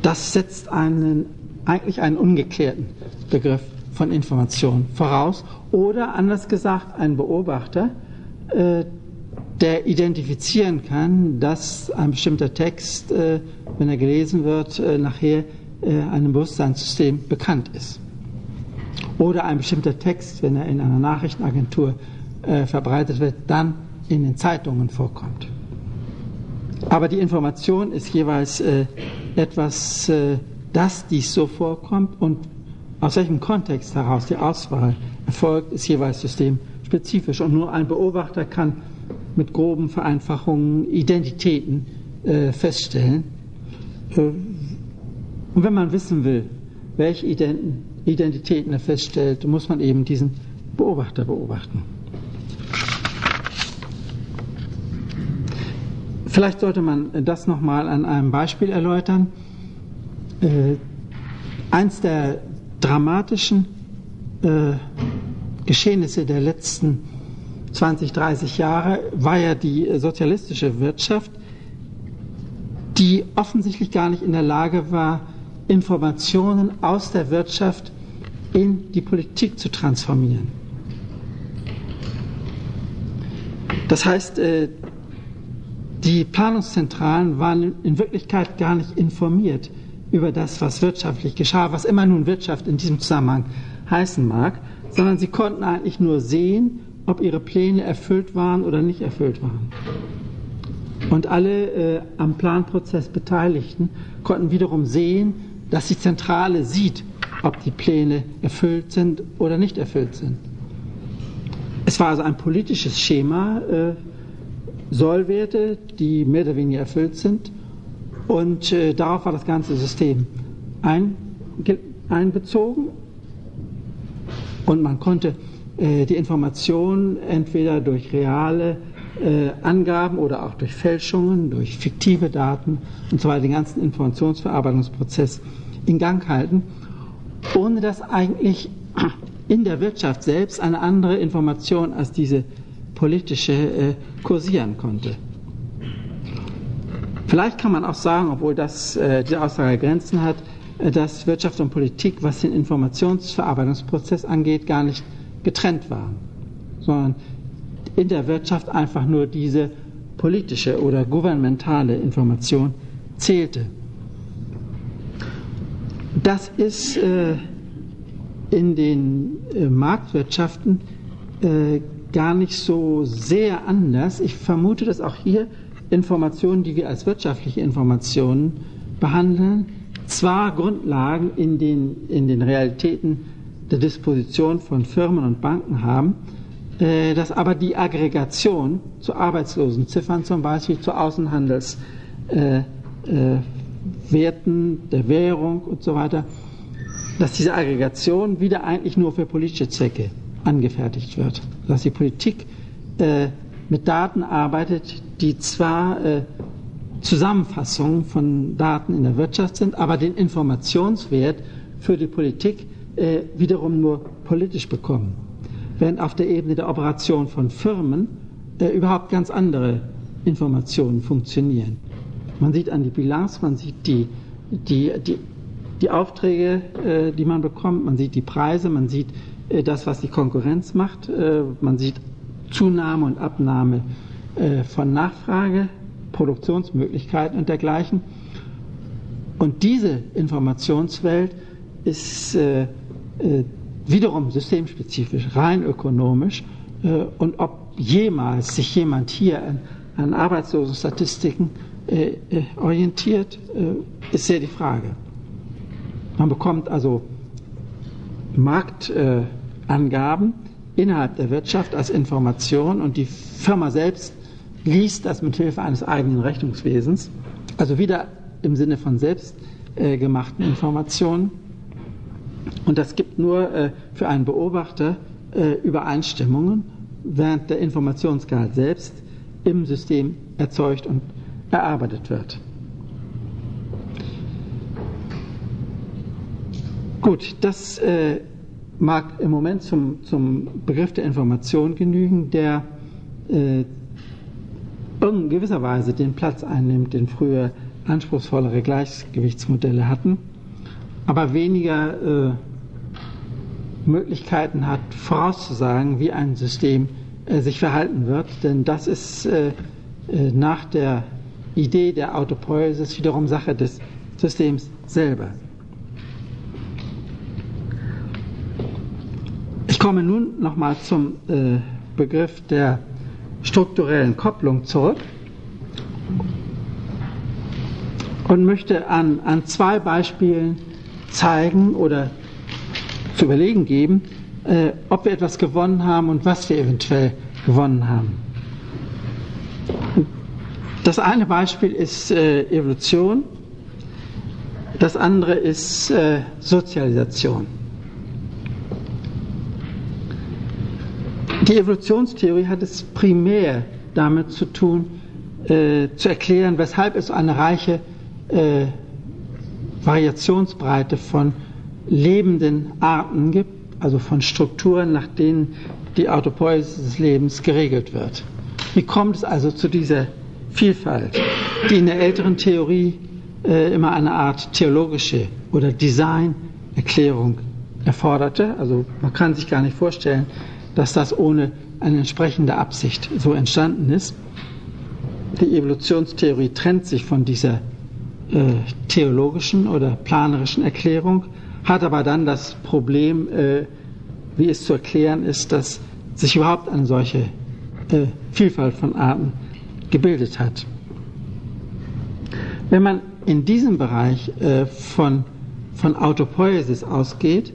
das setzt einen, eigentlich einen ungeklärten Begriff von Information voraus oder anders gesagt ein Beobachter, der identifizieren kann, dass ein bestimmter Text, äh, wenn er gelesen wird, äh, nachher äh, einem Bewusstseinssystem bekannt ist. Oder ein bestimmter Text, wenn er in einer Nachrichtenagentur äh, verbreitet wird, dann in den Zeitungen vorkommt. Aber die Information ist jeweils äh, etwas, äh, dass dies so vorkommt und aus welchem Kontext heraus die Auswahl erfolgt, ist jeweils systemspezifisch. Und nur ein Beobachter kann mit groben Vereinfachungen Identitäten äh, feststellen. Äh, und wenn man wissen will, welche Identitäten er feststellt, muss man eben diesen Beobachter beobachten. Vielleicht sollte man das nochmal an einem Beispiel erläutern. Äh, eins der dramatischen äh, Geschehnisse der letzten 20, 30 Jahre war ja die sozialistische Wirtschaft, die offensichtlich gar nicht in der Lage war, Informationen aus der Wirtschaft in die Politik zu transformieren. Das heißt, äh, die Planungszentralen waren in Wirklichkeit gar nicht informiert über das, was wirtschaftlich geschah, was immer nun Wirtschaft in diesem Zusammenhang heißen mag, sondern sie konnten eigentlich nur sehen, ob ihre Pläne erfüllt waren oder nicht erfüllt waren. Und alle äh, am Planprozess Beteiligten konnten wiederum sehen, dass die Zentrale sieht, ob die Pläne erfüllt sind oder nicht erfüllt sind. Es war also ein politisches Schema, äh, Sollwerte, die mehr oder weniger erfüllt sind. Und äh, darauf war das ganze System ein, einbezogen. Und man konnte äh, die Information entweder durch reale äh, Angaben oder auch durch Fälschungen, durch fiktive Daten und so weiter den ganzen Informationsverarbeitungsprozess in Gang halten, ohne dass eigentlich in der Wirtschaft selbst eine andere Information als diese politische äh, kursieren konnte. Vielleicht kann man auch sagen, obwohl das, äh, diese Aussage Grenzen hat, äh, dass Wirtschaft und Politik, was den Informationsverarbeitungsprozess angeht, gar nicht getrennt waren, sondern in der Wirtschaft einfach nur diese politische oder gouvernementale Information zählte. Das ist äh, in den äh, Marktwirtschaften äh, gar nicht so sehr anders. Ich vermute, dass auch hier Informationen, die wir als wirtschaftliche Informationen behandeln, zwar Grundlagen in den, in den Realitäten der Disposition von Firmen und Banken haben, äh, dass aber die Aggregation zu Arbeitslosenziffern zum Beispiel, zu Außenhandelswerten äh, äh, der Währung und so weiter, dass diese Aggregation wieder eigentlich nur für politische Zwecke angefertigt wird. Dass die Politik äh, mit Daten arbeitet, die zwar äh, Zusammenfassungen von Daten in der Wirtschaft sind, aber den Informationswert für die Politik äh, wiederum nur politisch bekommen. während auf der Ebene der Operation von Firmen äh, überhaupt ganz andere Informationen funktionieren. Man sieht an die Bilanz, man sieht die, die, die, die Aufträge, äh, die man bekommt, man sieht die Preise, man sieht das, was die Konkurrenz macht, äh, man sieht Zunahme und Abnahme äh, von Nachfrage, Produktionsmöglichkeiten und dergleichen. Und diese Informationswelt ist äh, äh, wiederum systemspezifisch, rein ökonomisch. Äh, und ob jemals sich jemand hier an, Arbeitslosenstatistiken äh, äh, orientiert, äh, ist sehr die Frage. Man bekommt also Marktangaben innerhalb der Wirtschaft als Information und die Firma selbst liest das mit Hilfe eines eigenen Rechnungswesens, also wieder im Sinne von selbstgemachten äh, Informationen. Und das gibt nur äh, für einen Beobachter äh, Übereinstimmungen, während der Informationsgehalt selbst im System erzeugt und erarbeitet wird. Gut, das äh, mag im Moment zum, zum Begriff der Information genügen, der äh, in gewisser Weise den Platz einnimmt, den früher anspruchsvollere Gleichgewichtsmodelle hatten, aber weniger äh, Möglichkeiten hat, vorauszusagen, wie ein System äh, sich verhalten wird, denn das ist äh, äh nach der Idee der Autopoiesis wiederum Sache des Systems selber. Komme nun nochmal zum äh, Begriff der strukturellen Kopplung zurück und möchte an, an zwei Beispielen zeigen oder zu überlegen geben, äh, ob wir etwas gewonnen haben und was wir eventuell gewonnen haben. Das eine Beispiel ist äh, Evolution, das andere ist äh, Sozialisation. Die Evolutionstheorie hat es primär damit zu tun, äh, zu erklären, weshalb es eine reiche äh, Variationsbreite von lebenden Arten gibt, also von Strukturen, nach denen die Autopoiesis des Lebens geregelt wird. Wie kommt es also zu dieser Vielfalt, die in der älteren Theorie äh, immer eine Art theologische oder Designerklärung erforderte? Also man kann sich gar nicht vorstellen, dass das ohne eine entsprechende Absicht so entstanden ist. Die Evolutionstheorie trennt sich von dieser äh, theologischen oder planerischen Erklärung, hat aber dann das Problem, äh, wie es zu erklären ist, dass sich überhaupt eine solche äh, Vielfalt von Arten gebildet hat. Wenn man in diesem Bereich äh, von, von Autopoiesis ausgeht,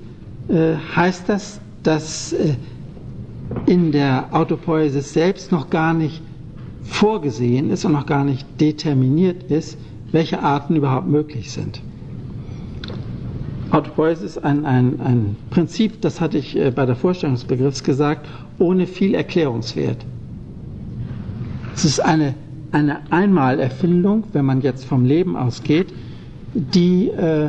äh, heißt das, dass äh, in der Autopoiesis selbst noch gar nicht vorgesehen ist und noch gar nicht determiniert ist, welche Arten überhaupt möglich sind. Autopoiesis ist ein, ein, ein Prinzip, das hatte ich äh, bei der Vorstellung des Begriffs gesagt, ohne viel Erklärungswert. Es ist eine, eine Einmalerfindung, wenn man jetzt vom Leben ausgeht, die äh,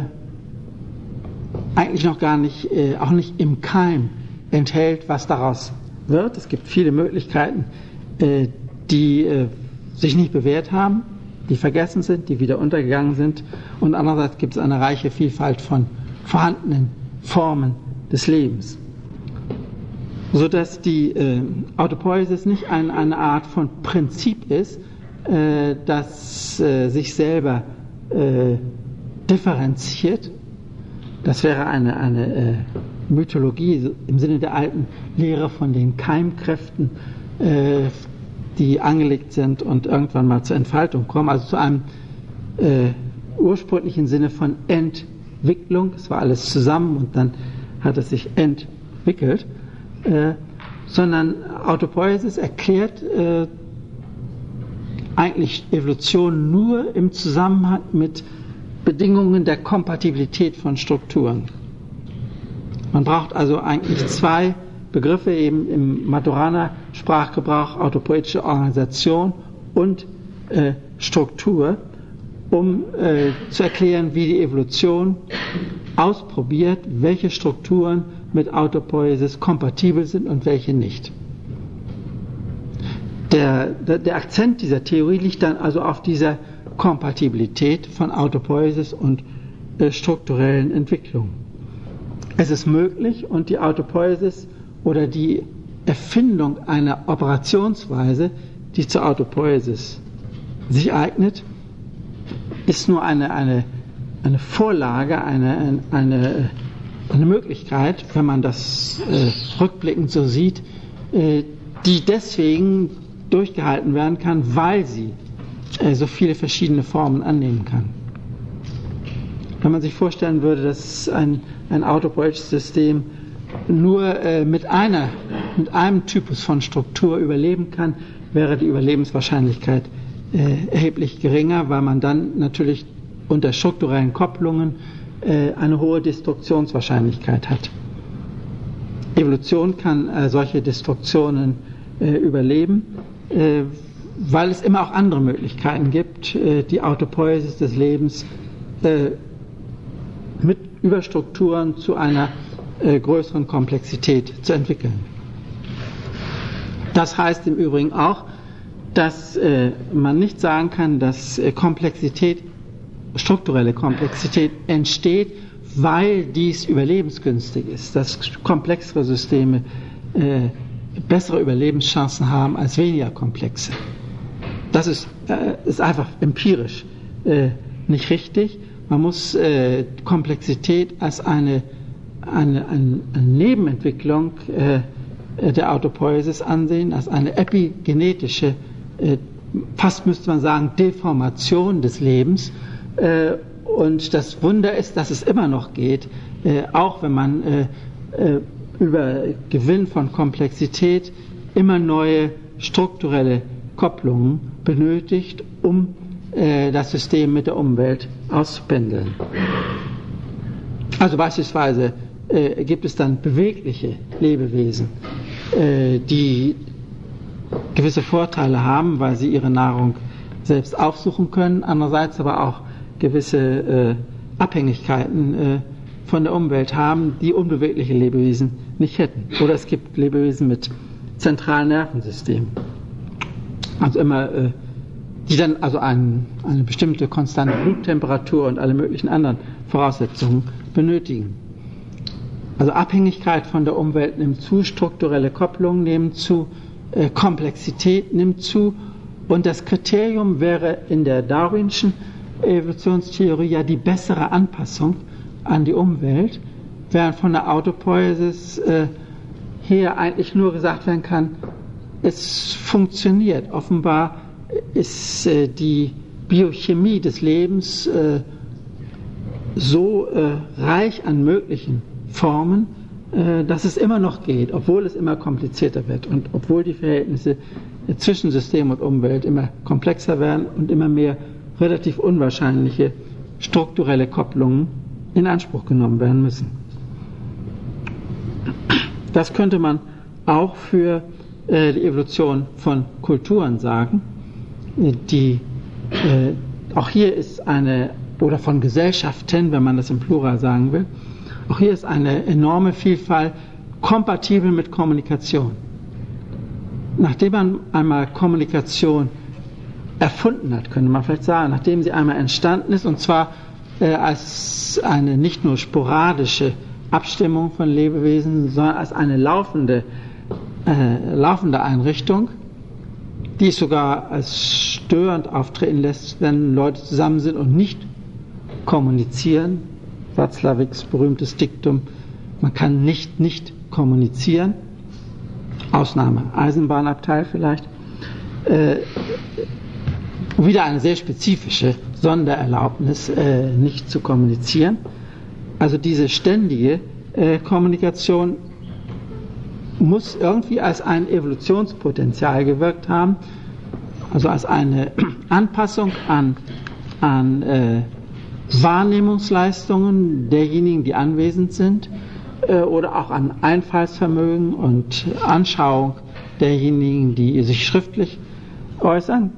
eigentlich noch gar nicht, äh, auch nicht im Keim enthält, was daraus wird. Es gibt viele Möglichkeiten, äh, die äh, sich nicht bewährt haben, die vergessen sind, die wieder untergegangen sind. Und andererseits gibt es eine reiche Vielfalt von vorhandenen Formen des Lebens. Sodass die äh, Autopoiesis nicht ein, eine Art von Prinzip ist, äh, das äh, sich selber äh, differenziert. Das wäre eine, eine äh, Mythologie im Sinne der alten Lehre von den Keimkräften, äh, die angelegt sind und irgendwann mal zur Entfaltung kommen, also zu einem äh, ursprünglichen Sinne von Entwicklung. Es war alles zusammen und dann hat es sich entwickelt, äh, sondern Autopoiesis erklärt äh, eigentlich Evolution nur im Zusammenhang mit Bedingungen der Kompatibilität von Strukturen. Man braucht also eigentlich zwei Begriffe eben im Maturana-Sprachgebrauch, autopoetische Organisation und äh, Struktur, um äh, zu erklären, wie die Evolution ausprobiert, welche Strukturen mit Autopoiesis kompatibel sind und welche nicht. Der, der, der, Akzent dieser Theorie liegt dann also auf dieser Kompatibilität von Autopoiesis und äh, strukturellen Entwicklungen. Es ist möglich und die Autopoiesis oder die Erfindung einer Operationsweise, die zur Autopoiesis sich eignet, ist nur eine, eine, eine Vorlage, eine, eine, eine Möglichkeit, wenn man das äh, rückblickend so sieht, äh, die deswegen durchgehalten werden kann, weil sie äh, so viele verschiedene Formen annehmen kann. Wenn man sich vorstellen würde, dass ein, ein autopoietisches System nur äh, mit, einer, mit einem Typus von Struktur überleben kann, wäre die Überlebenswahrscheinlichkeit äh, erheblich geringer, weil man dann natürlich unter strukturellen Kopplungen äh, eine hohe Destruktionswahrscheinlichkeit hat. Evolution kann äh, solche Destruktionen äh, überleben, äh, weil es immer auch andere Möglichkeiten gibt, äh, die Autopoiesis des Lebens mit Überstrukturen zu einer größeren Komplexität zu entwickeln. Das heißt im Übrigen auch, dass äh, man nicht sagen kann, dass äh, Komplexität, strukturelle Komplexität entsteht, weil dies überlebensgünstig ist, dass komplexere Systeme äh, bessere Überlebenschancen haben als weniger komplexe. Das ist, äh, ist einfach empirisch äh, nicht richtig. Man muss äh, Komplexität als eine, eine, eine Nebenentwicklung der Autopoiesis ansehen, als eine epigenetische äh, fast müsste man sagen, Deformation des Lebens. Äh, und das Wunder ist, dass es immer noch geht, äh, auch wenn man über Gewinn von Komplexität immer neue strukturelle Kopplungen benötigt, um das System mit der Umwelt auszupendeln. Also beispielsweise gibt es dann bewegliche Lebewesen, die gewisse Vorteile haben, weil sie ihre Nahrung selbst aufsuchen können, andererseits aber auch gewisse äh, Abhängigkeiten äh, von der Umwelt haben, die unbewegliche Lebewesen nicht hätten. Oder es gibt Lebewesen mit zentralen Nervensystemen. Also immer, äh, die dann also ein, eine bestimmte konstante Bluttemperatur und alle möglichen anderen Voraussetzungen benötigen. Also Abhängigkeit von der Umwelt nimmt zu, strukturelle Kopplungen nehmen zu, äh, Komplexität nimmt zu und das Kriterium wäre in der darwinschen Evolutionstheorie ja die bessere Anpassung an die Umwelt, während von der Autopoiesis äh, her eigentlich nur gesagt werden kann, es funktioniert. Offenbar ist äh, die Biochemie des Lebens äh, so äh, reich an möglichen Formen, dass es immer noch geht, obwohl es immer komplizierter wird und obwohl die Verhältnisse zwischen System und Umwelt immer komplexer werden und immer mehr relativ unwahrscheinliche strukturelle Kopplungen in Anspruch genommen werden müssen. Das könnte man auch für die Evolution von Kulturen sagen. Die, äh, auch hier ist eine, oder von Gesellschaften, wenn man das im Plural sagen will, auch hier ist eine enorme Vielfalt kompatibel mit Kommunikation. Nachdem man einmal Kommunikation erfunden hat, könnte man vielleicht sagen, nachdem sie einmal entstanden ist, und zwar äh, als eine nicht nur sporadische Abstimmung von Lebewesen, sondern als eine laufende, äh, laufende Einrichtung, die es sogar als störend auftreten lässt, wenn Leute zusammen sind und nicht kommunizieren, Watzlawicks berühmtes Diktum, man kann nicht nicht kommunizieren, Ausnahme Eisenbahnabteil vielleicht, äh, wieder eine sehr spezifische Sondererlaubnis, äh, nicht zu kommunizieren. Also diese ständige äh, Kommunikation muss irgendwie als ein Evolutionspotenzial gewirkt haben, also als eine *clears throat* Anpassung an, an äh, Wahrnehmungsleistungen derjenigen, die anwesend sind, äh, oder auch an Einfallsvermögen und Anschauung derjenigen, die sich schriftlich äußern,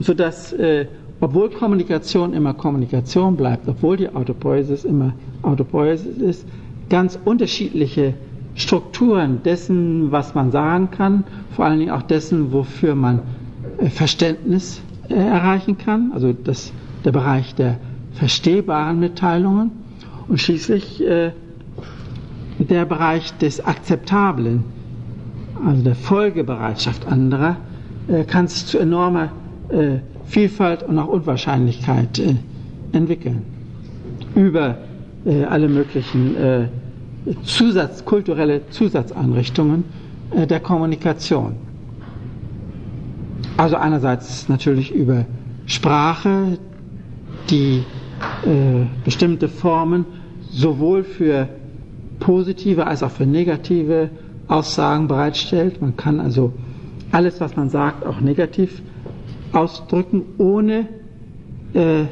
sodass äh, obwohl Kommunikation immer Kommunikation bleibt, obwohl die Autopoiesis immer Autopoiesis ist, ganz unterschiedliche Strukturen dessen, was man sagen kann, vor allen Dingen auch dessen, wofür man äh, Verständnis äh, erreichen kann, also das, der Bereich der verstehbaren Mitteilungen und schließlich äh, der Bereich des Akzeptablen, also der Folgebereitschaft anderer, äh, kann sich zu enormer äh, Vielfalt und auch Unwahrscheinlichkeit äh, entwickeln. Über alle möglichen Zusatz, kulturelle Zusatzeinrichtungen äh, der Kommunikation. Also einerseits natürlich über Sprache, die äh, bestimmte Formen sowohl für positive als auch für negative Aussagen bereitstellt. Man kann also alles, was man sagt, auch negativ ausdrücken, ohne äh,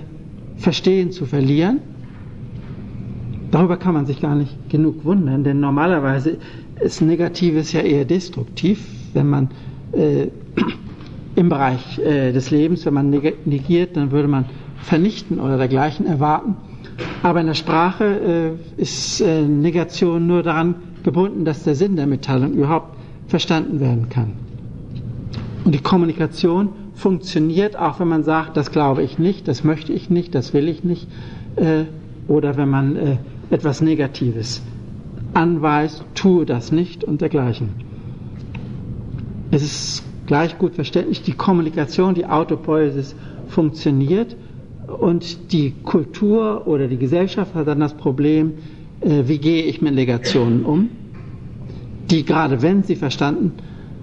Verstehen zu verlieren. Darüber kann man sich gar nicht genug wundern, denn normalerweise ist Negatives ja eher destruktiv, wenn man äh, *clears throat* im Bereich äh, des Lebens, wenn man negiert, dann würde man vernichten oder dergleichen erwarten. Aber in der Sprache äh, ist äh, Negation nur daran gebunden, dass der Sinn der Mitteilung überhaupt verstanden werden kann. Und die Kommunikation funktioniert, auch wenn man sagt, das glaube ich nicht, das möchte ich nicht, das will ich nicht, äh, oder wenn man äh, etwas Negatives anweist, tue das nicht und dergleichen. Es ist gleich gut verständlich, die Kommunikation, die Autopoiesis funktioniert und die Kultur oder die Gesellschaft hat dann das Problem, äh, wie gehe ich mit Negationen um, die gerade wenn sie verstanden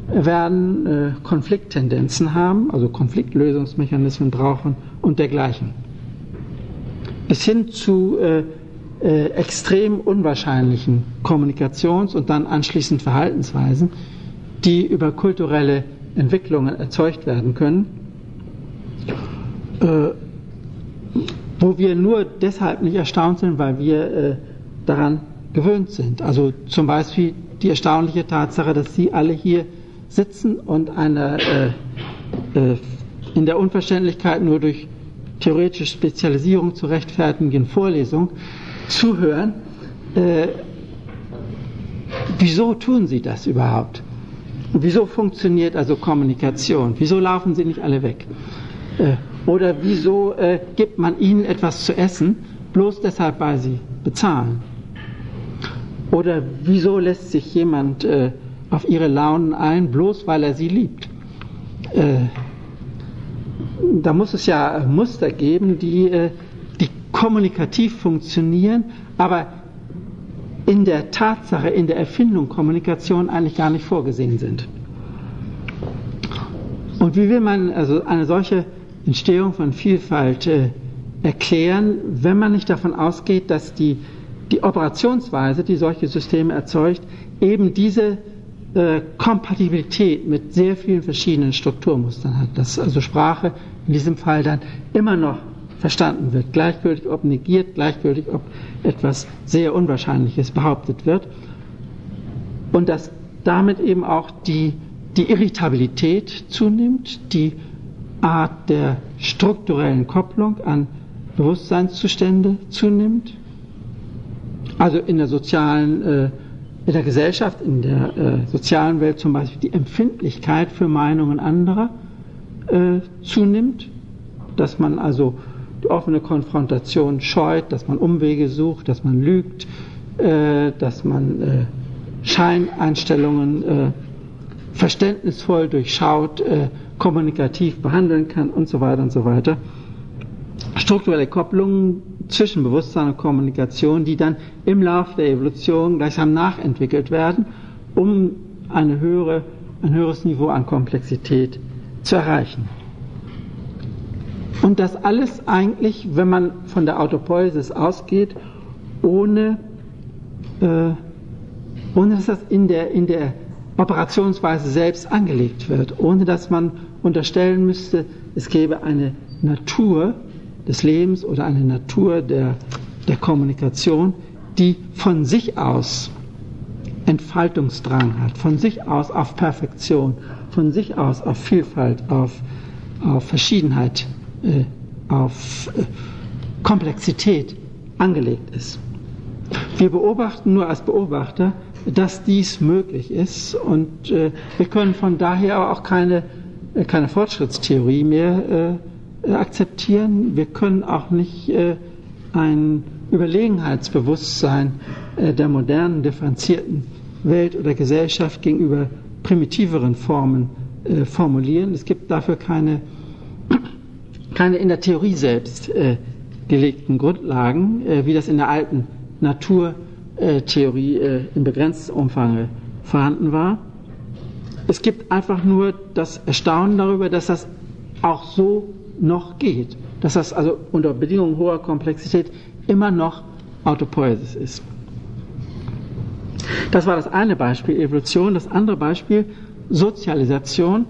werden, äh, Konflikttendenzen haben, also Konfliktlösungsmechanismen brauchen und dergleichen. Bis hin zu äh, extrem unwahrscheinlichen Kommunikations- und dann anschließend Verhaltensweisen, die über kulturelle Entwicklungen erzeugt werden können, äh, wo wir nur deshalb nicht erstaunt sind, weil wir äh, daran gewöhnt sind. Also zum Beispiel die erstaunliche Tatsache, dass Sie alle hier sitzen und eine äh, äh, in der Unverständlichkeit nur durch theoretische Spezialisierung zu rechtfertigen Vorlesung zuhören. Äh, wieso tun Sie das überhaupt? Wieso funktioniert also Kommunikation? Wieso laufen Sie nicht alle weg? Äh, oder wieso äh, gibt man ihnen etwas zu essen, bloß deshalb, weil sie bezahlen? Oder wieso lässt sich jemand äh, auf ihre Launen ein, bloß weil er sie liebt? Äh, da muss es ja Muster geben, die, äh, die kommunikativ funktionieren, aber in der Tatsache, in der Erfindung Kommunikation eigentlich gar nicht vorgesehen sind. Und wie will man also eine solche Entstehung von Vielfalt äh, erklären, wenn man nicht davon ausgeht, dass die, die Operationsweise, die solche Systeme erzeugt, eben diese äh, Kompatibilität mit sehr vielen verschiedenen Strukturmustern hat, dass also Sprache in diesem Fall dann immer noch verstanden wird, gleichgültig ob negiert, gleichgültig ob etwas sehr Unwahrscheinliches behauptet wird und dass damit eben auch die, die Irritabilität zunimmt, die Art der strukturellen Kopplung an Bewusstseinszustände zunimmt. Also in der sozialen, äh, in der Gesellschaft, in der äh, sozialen Welt zum Beispiel die Empfindlichkeit für Meinungen anderer äh, zunimmt, dass man also offene Konfrontation scheut, dass man Umwege sucht, dass man lügt, äh, dass man äh, Scheineinstellungen äh, verständnisvoll durchschaut, äh, kommunikativ behandeln kann und so weiter und so weiter. Strukturelle Kopplungen zwischen Bewusstsein und Kommunikation, die dann im Laufe der Evolution gleichsam nachentwickelt werden, um eine höhere, ein höheres Niveau an Komplexität zu erreichen. Und das alles eigentlich, wenn man von der Autopoiesis ausgeht, ohne, äh, ohne dass das in der, in der Operationsweise selbst angelegt wird, ohne dass man unterstellen müsste, es gäbe eine Natur des Lebens oder eine Natur der, der Kommunikation, die von sich aus Entfaltungsdrang hat, von sich aus auf Perfektion, von sich aus auf Vielfalt, auf, auf Verschiedenheit äh, auf äh, Komplexität angelegt ist. Wir beobachten nur als Beobachter, dass dies möglich ist und äh, wir können von daher auch keine, äh, keine Fortschrittstheorie mehr äh, akzeptieren. Wir können auch nicht äh, ein Überlegenheitsbewusstsein der modernen, differenzierten Welt oder Gesellschaft gegenüber primitiveren Formen formulieren. Es gibt dafür keine, keine in der Theorie selbst gelegten Grundlagen, wie das in der alten Naturtheorie äh, im begrenzten Umfang vorhanden war. Es gibt einfach nur das Erstaunen darüber, dass das auch so noch geht, dass das also unter Bedingungen hoher Komplexität immer noch Autopoiesis ist. Das war das eine Beispiel, Evolution. Das andere Beispiel, Sozialisation,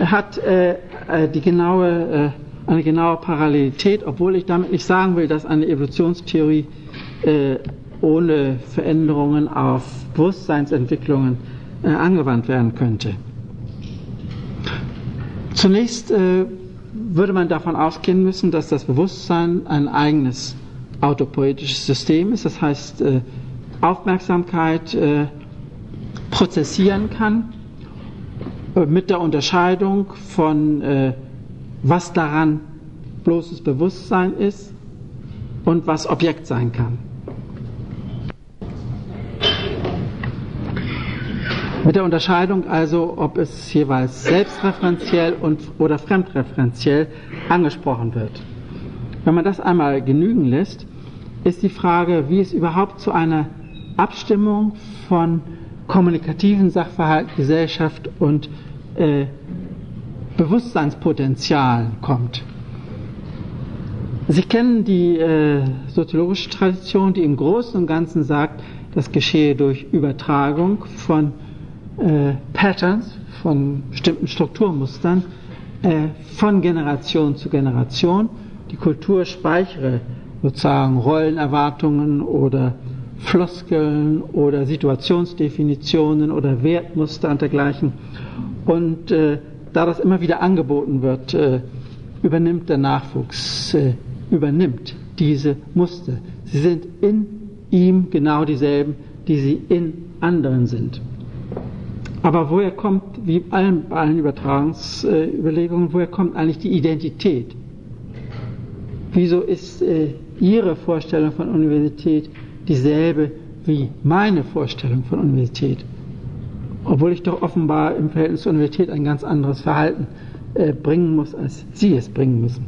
hat äh, äh die genaue, äh, eine genaue Parallelität, obwohl ich damit nicht sagen will, dass eine Evolutionstheorie äh, ohne Veränderungen auf Bewusstseinsentwicklungen äh, angewandt werden könnte. Zunächst äh, würde man davon ausgehen müssen, dass das Bewusstsein ein eigenes autopoetisches System ist, das heißt äh, Aufmerksamkeit äh, prozessieren kann äh, mit der Unterscheidung von äh, was daran bloßes Bewusstsein ist und was Objekt sein kann. Mit der Unterscheidung also, ob es jeweils selbstreferenziell und, oder fremdreferenziell angesprochen wird. Wenn man das einmal genügen lässt, ist die Frage, wie es überhaupt zu einer Abstimmung von kommunikativen Sachverhalten, Gesellschaft und äh, Bewusstseinspotenzial kommt. Sie kennen die äh, soziologische Tradition, die im Großen und Ganzen sagt, das geschehe durch Übertragung von äh, Patterns, von bestimmten Strukturmustern, äh, von Generation zu Generation. Die Kultur speichere sozusagen Rollenerwartungen oder Floskeln oder Situationsdefinitionen oder Wertmuster und dergleichen. Und äh, da das immer wieder angeboten wird, äh, übernimmt der Nachwuchs, äh, übernimmt diese Muster. Sie sind in ihm genau dieselben, die sie in anderen sind. Aber woher kommt, wie allen, bei allen Übertragungsüberlegungen, woher kommt eigentlich die Identität? Wieso ist äh, Ihre Vorstellung von Universität dieselbe wie meine Vorstellung von Universität? Obwohl ich doch offenbar im Verhältnis zur Universität ein ganz anderes Verhalten äh, bringen muss, als Sie es bringen müssen.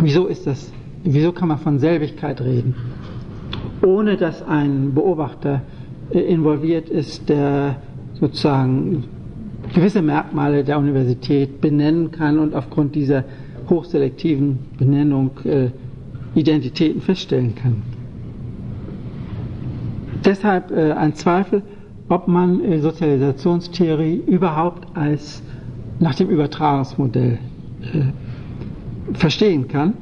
Wieso ist das? Wieso kann man von Selbigkeit reden, ohne dass ein Beobachter äh, involviert ist, der sozusagen gewisse Merkmale der Universität benennen kann und aufgrund dieser hochselektiven Benennung äh, Identitäten feststellen kann. Deshalb äh, ein Zweifel, ob man äh, Sozialisationstheorie überhaupt als nach dem Übertragungsmodell äh, verstehen kann.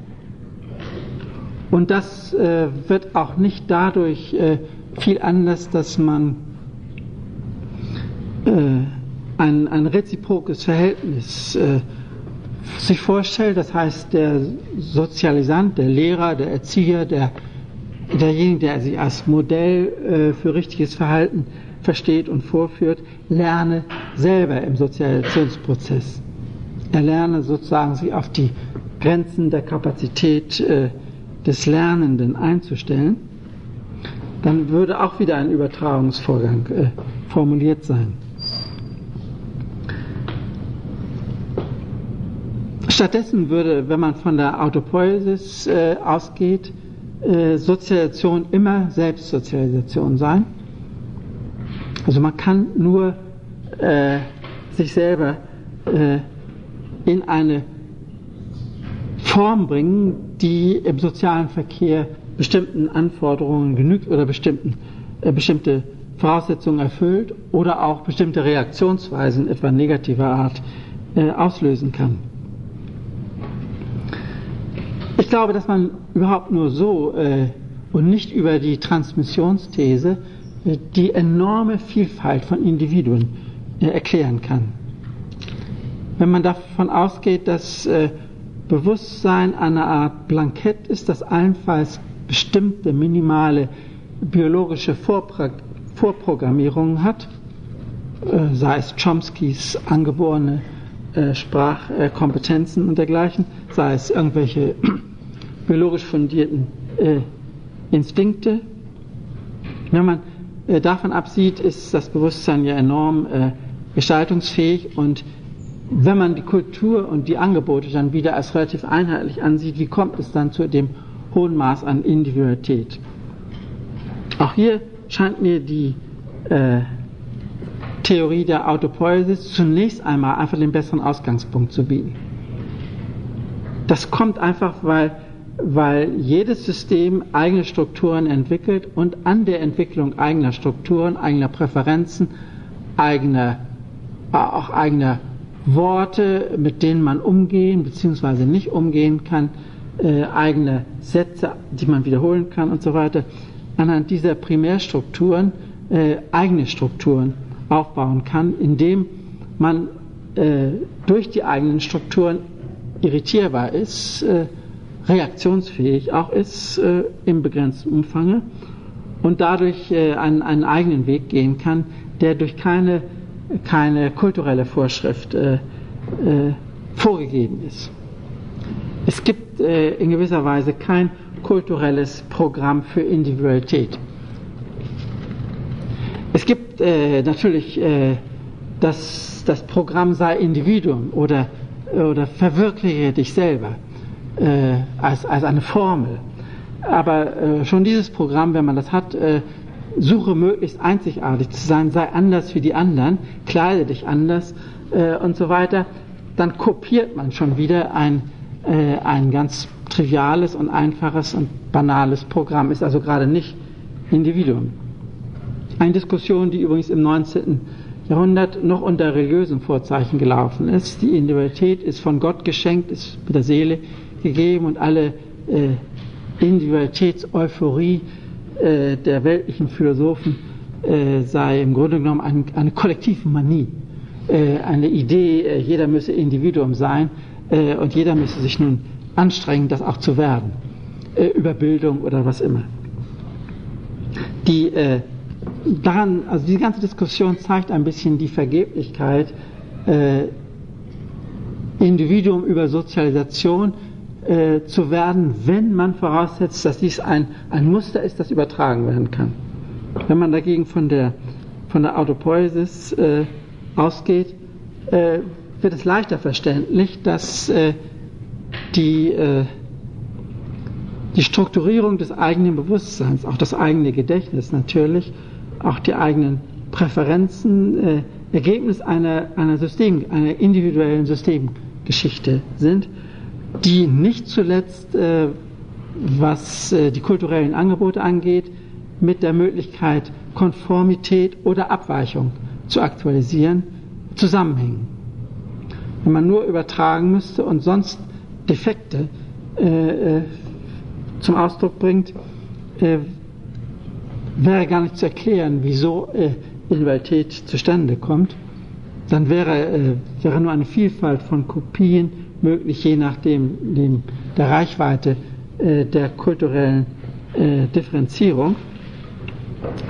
Und das äh, wird auch nicht dadurch äh, viel anders, dass man äh, ein, ein reziprokes Verhältnis äh, sich vorstellt, das heißt der Sozialisant, der Lehrer, der Erzieher, der, derjenige, der sich als Modell äh, für richtiges Verhalten versteht und vorführt, lerne selber im Sozialisationsprozess. Er lerne sozusagen sich auf die Grenzen der Kapazität äh, des Lernenden einzustellen. Dann würde auch wieder ein Übertragungsvorgang äh, formuliert sein. Stattdessen würde, wenn man von der Autopoiesis äh, ausgeht, äh, Sozialisation immer Selbstsozialisation sein. Also man kann nur äh, sich selber äh, in eine Form bringen, die im sozialen Verkehr bestimmten Anforderungen genügt oder bestimmten, äh, bestimmte Voraussetzungen erfüllt oder auch bestimmte Reaktionsweisen etwa negativer Art äh, auslösen kann. Ich glaube, dass man überhaupt nur so äh, und nicht über die Transmissionsthese die enorme Vielfalt von Individuen äh, erklären kann. Wenn man davon ausgeht, dass äh, Bewusstsein eine Art Blankett ist, das allenfalls bestimmte minimale biologische Vorpro Vorprogrammierungen hat, äh, sei es Chomskys angeborene Sprachkompetenzen und dergleichen, sei es irgendwelche *clears throat* biologisch fundierten Instinkte. Wenn man äh, davon absieht, ist das Bewusstsein ja enorm äh, gestaltungsfähig und wenn man die Kultur und die Angebote dann wieder als relativ einheitlich ansieht, wie kommt es dann zu dem hohen Maß an Individualität? Auch hier scheint mir die äh, Theorie der Autopoiesis zunächst einmal einfach den besseren Ausgangspunkt zu bieten. Das kommt einfach, weil, weil jedes System eigene Strukturen entwickelt und an der Entwicklung eigener Strukturen, eigener Präferenzen, eigener, auch eigener Worte, mit denen man umgehen bzw. nicht umgehen kann, äh, eigene Sätze, die man wiederholen kann und so weiter, anhand dieser Primärstrukturen äh, eigene Strukturen aufbauen kann, indem man äh, durch die eigenen Strukturen irritierbar ist, äh, reaktionsfähig auch ist äh, im begrenzten Umfange und dadurch äh, einen, einen eigenen Weg gehen kann, der durch keine keine kulturelle Vorschrift äh, äh, vorgegeben ist. Es gibt äh, in gewisser Weise kein kulturelles Programm für Individualität. Es gibt äh, natürlich das, das Programm sei Individuum oder, oder verwirkliche dich selber äh, als, als eine Formel. Aber schon dieses Programm, wenn man das hat, suche möglichst einzigartig zu sein, sei anders wie die anderen, kleide dich anders äh, und so weiter, dann kopiert man schon wieder ein, äh, ein ganz triviales und einfaches und banales Programm, ist also gerade nicht Individuum. Eine Diskussion, die übrigens im 19. Jahrhundert noch unter religiösen Vorzeichen gelaufen ist. Die Individualität ist von Gott geschenkt, ist mit der Seele gegeben und alle äh, Individualitätseuphorie äh, der weltlichen Philosophen äh, sei im Grunde genommen ein, eine kollektive Manie, äh, eine Idee, äh, jeder müsse Individuum sein äh, und jeder müsse sich nun anstrengen, das auch zu werden, äh, über Bildung oder was immer. Die daran, also diese ganze Diskussion zeigt ein bisschen die Vergeblichkeit Individuum über Sozialisation äh, zu werden, wenn man voraussetzt, dass dies ein, ein Muster ist, das übertragen werden kann. Wenn man dagegen von der, von der Autopoiesis äh, ausgeht, äh, wird es leichter verständlich, dass äh, die, äh, die Strukturierung des eigenen Bewusstseins, auch das eigene Gedächtnis natürlich, auch die eigenen Präferenzen äh, Ergebnis einer, einer System, einer individuellen Systemgeschichte sind die nicht zuletzt, äh, was äh, die kulturellen Angebote angeht, mit der Möglichkeit, Konformität oder Abweichung zu aktualisieren, zusammenhängen. Wenn man nur übertragen müsste und sonst Defekte äh, äh zum Ausdruck bringt, äh, wäre gar nicht zu erklären, wieso äh, Individualität zustande kommt. Dann wäre, wäre nur eine Vielfalt von Kopien möglich, je nachdem dem, der Reichweite äh, der kulturellen äh, Differenzierung.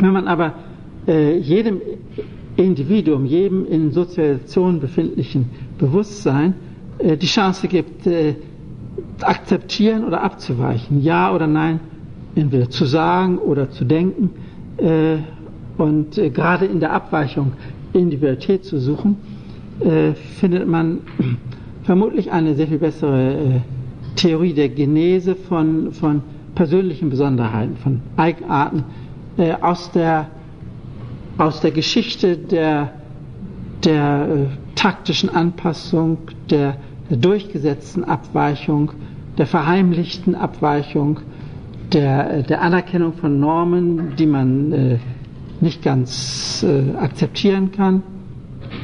Wenn man aber äh, jedem Individuum, jedem in Sozialisation befindlichen Bewusstsein äh, die Chance gibt, äh, akzeptieren oder abzuweichen, ja oder nein, entweder zu sagen oder zu denken äh, und gerade in der Abweichung Individualität zu suchen, findet man vermutlich eine sehr viel bessere äh, Theorie der Genese von, von persönlichen Besonderheiten, von Eigenarten äh, aus, der, aus der Geschichte der, der äh, taktischen Anpassung, der, der durchgesetzten Abweichung, der verheimlichten Abweichung, der, äh, der Anerkennung von Normen, die man äh, nicht ganz äh, akzeptieren kann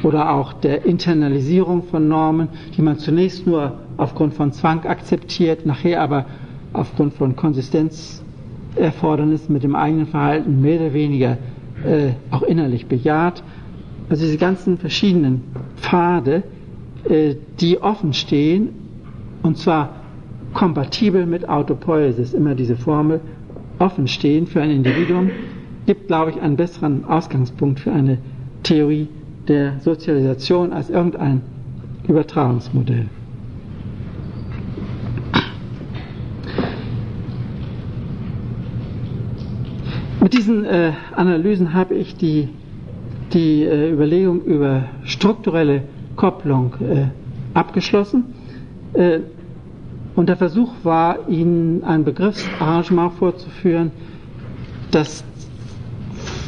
oder auch der Internalisierung von Normen, die man zunächst nur aufgrund von Zwang akzeptiert, nachher aber aufgrund von Konsistenzerfordernissen mit dem eigenen Verhalten mehr oder weniger äh, auch innerlich bejaht. Also diese ganzen verschiedenen Pfade, äh, die offen stehen und zwar kompatibel mit Autopoiesis, immer diese Formel offen stehen für ein Individuum, gibt, glaube ich, einen besseren Ausgangspunkt für eine Theorie der Sozialisation als irgendein Übertragungsmodell. Mit diesen äh, Analysen habe ich die, die äh, Überlegung über strukturelle Kopplung äh, abgeschlossen. Äh, und der Versuch war, Ihnen ein Begriffsarrangement vorzuführen, das,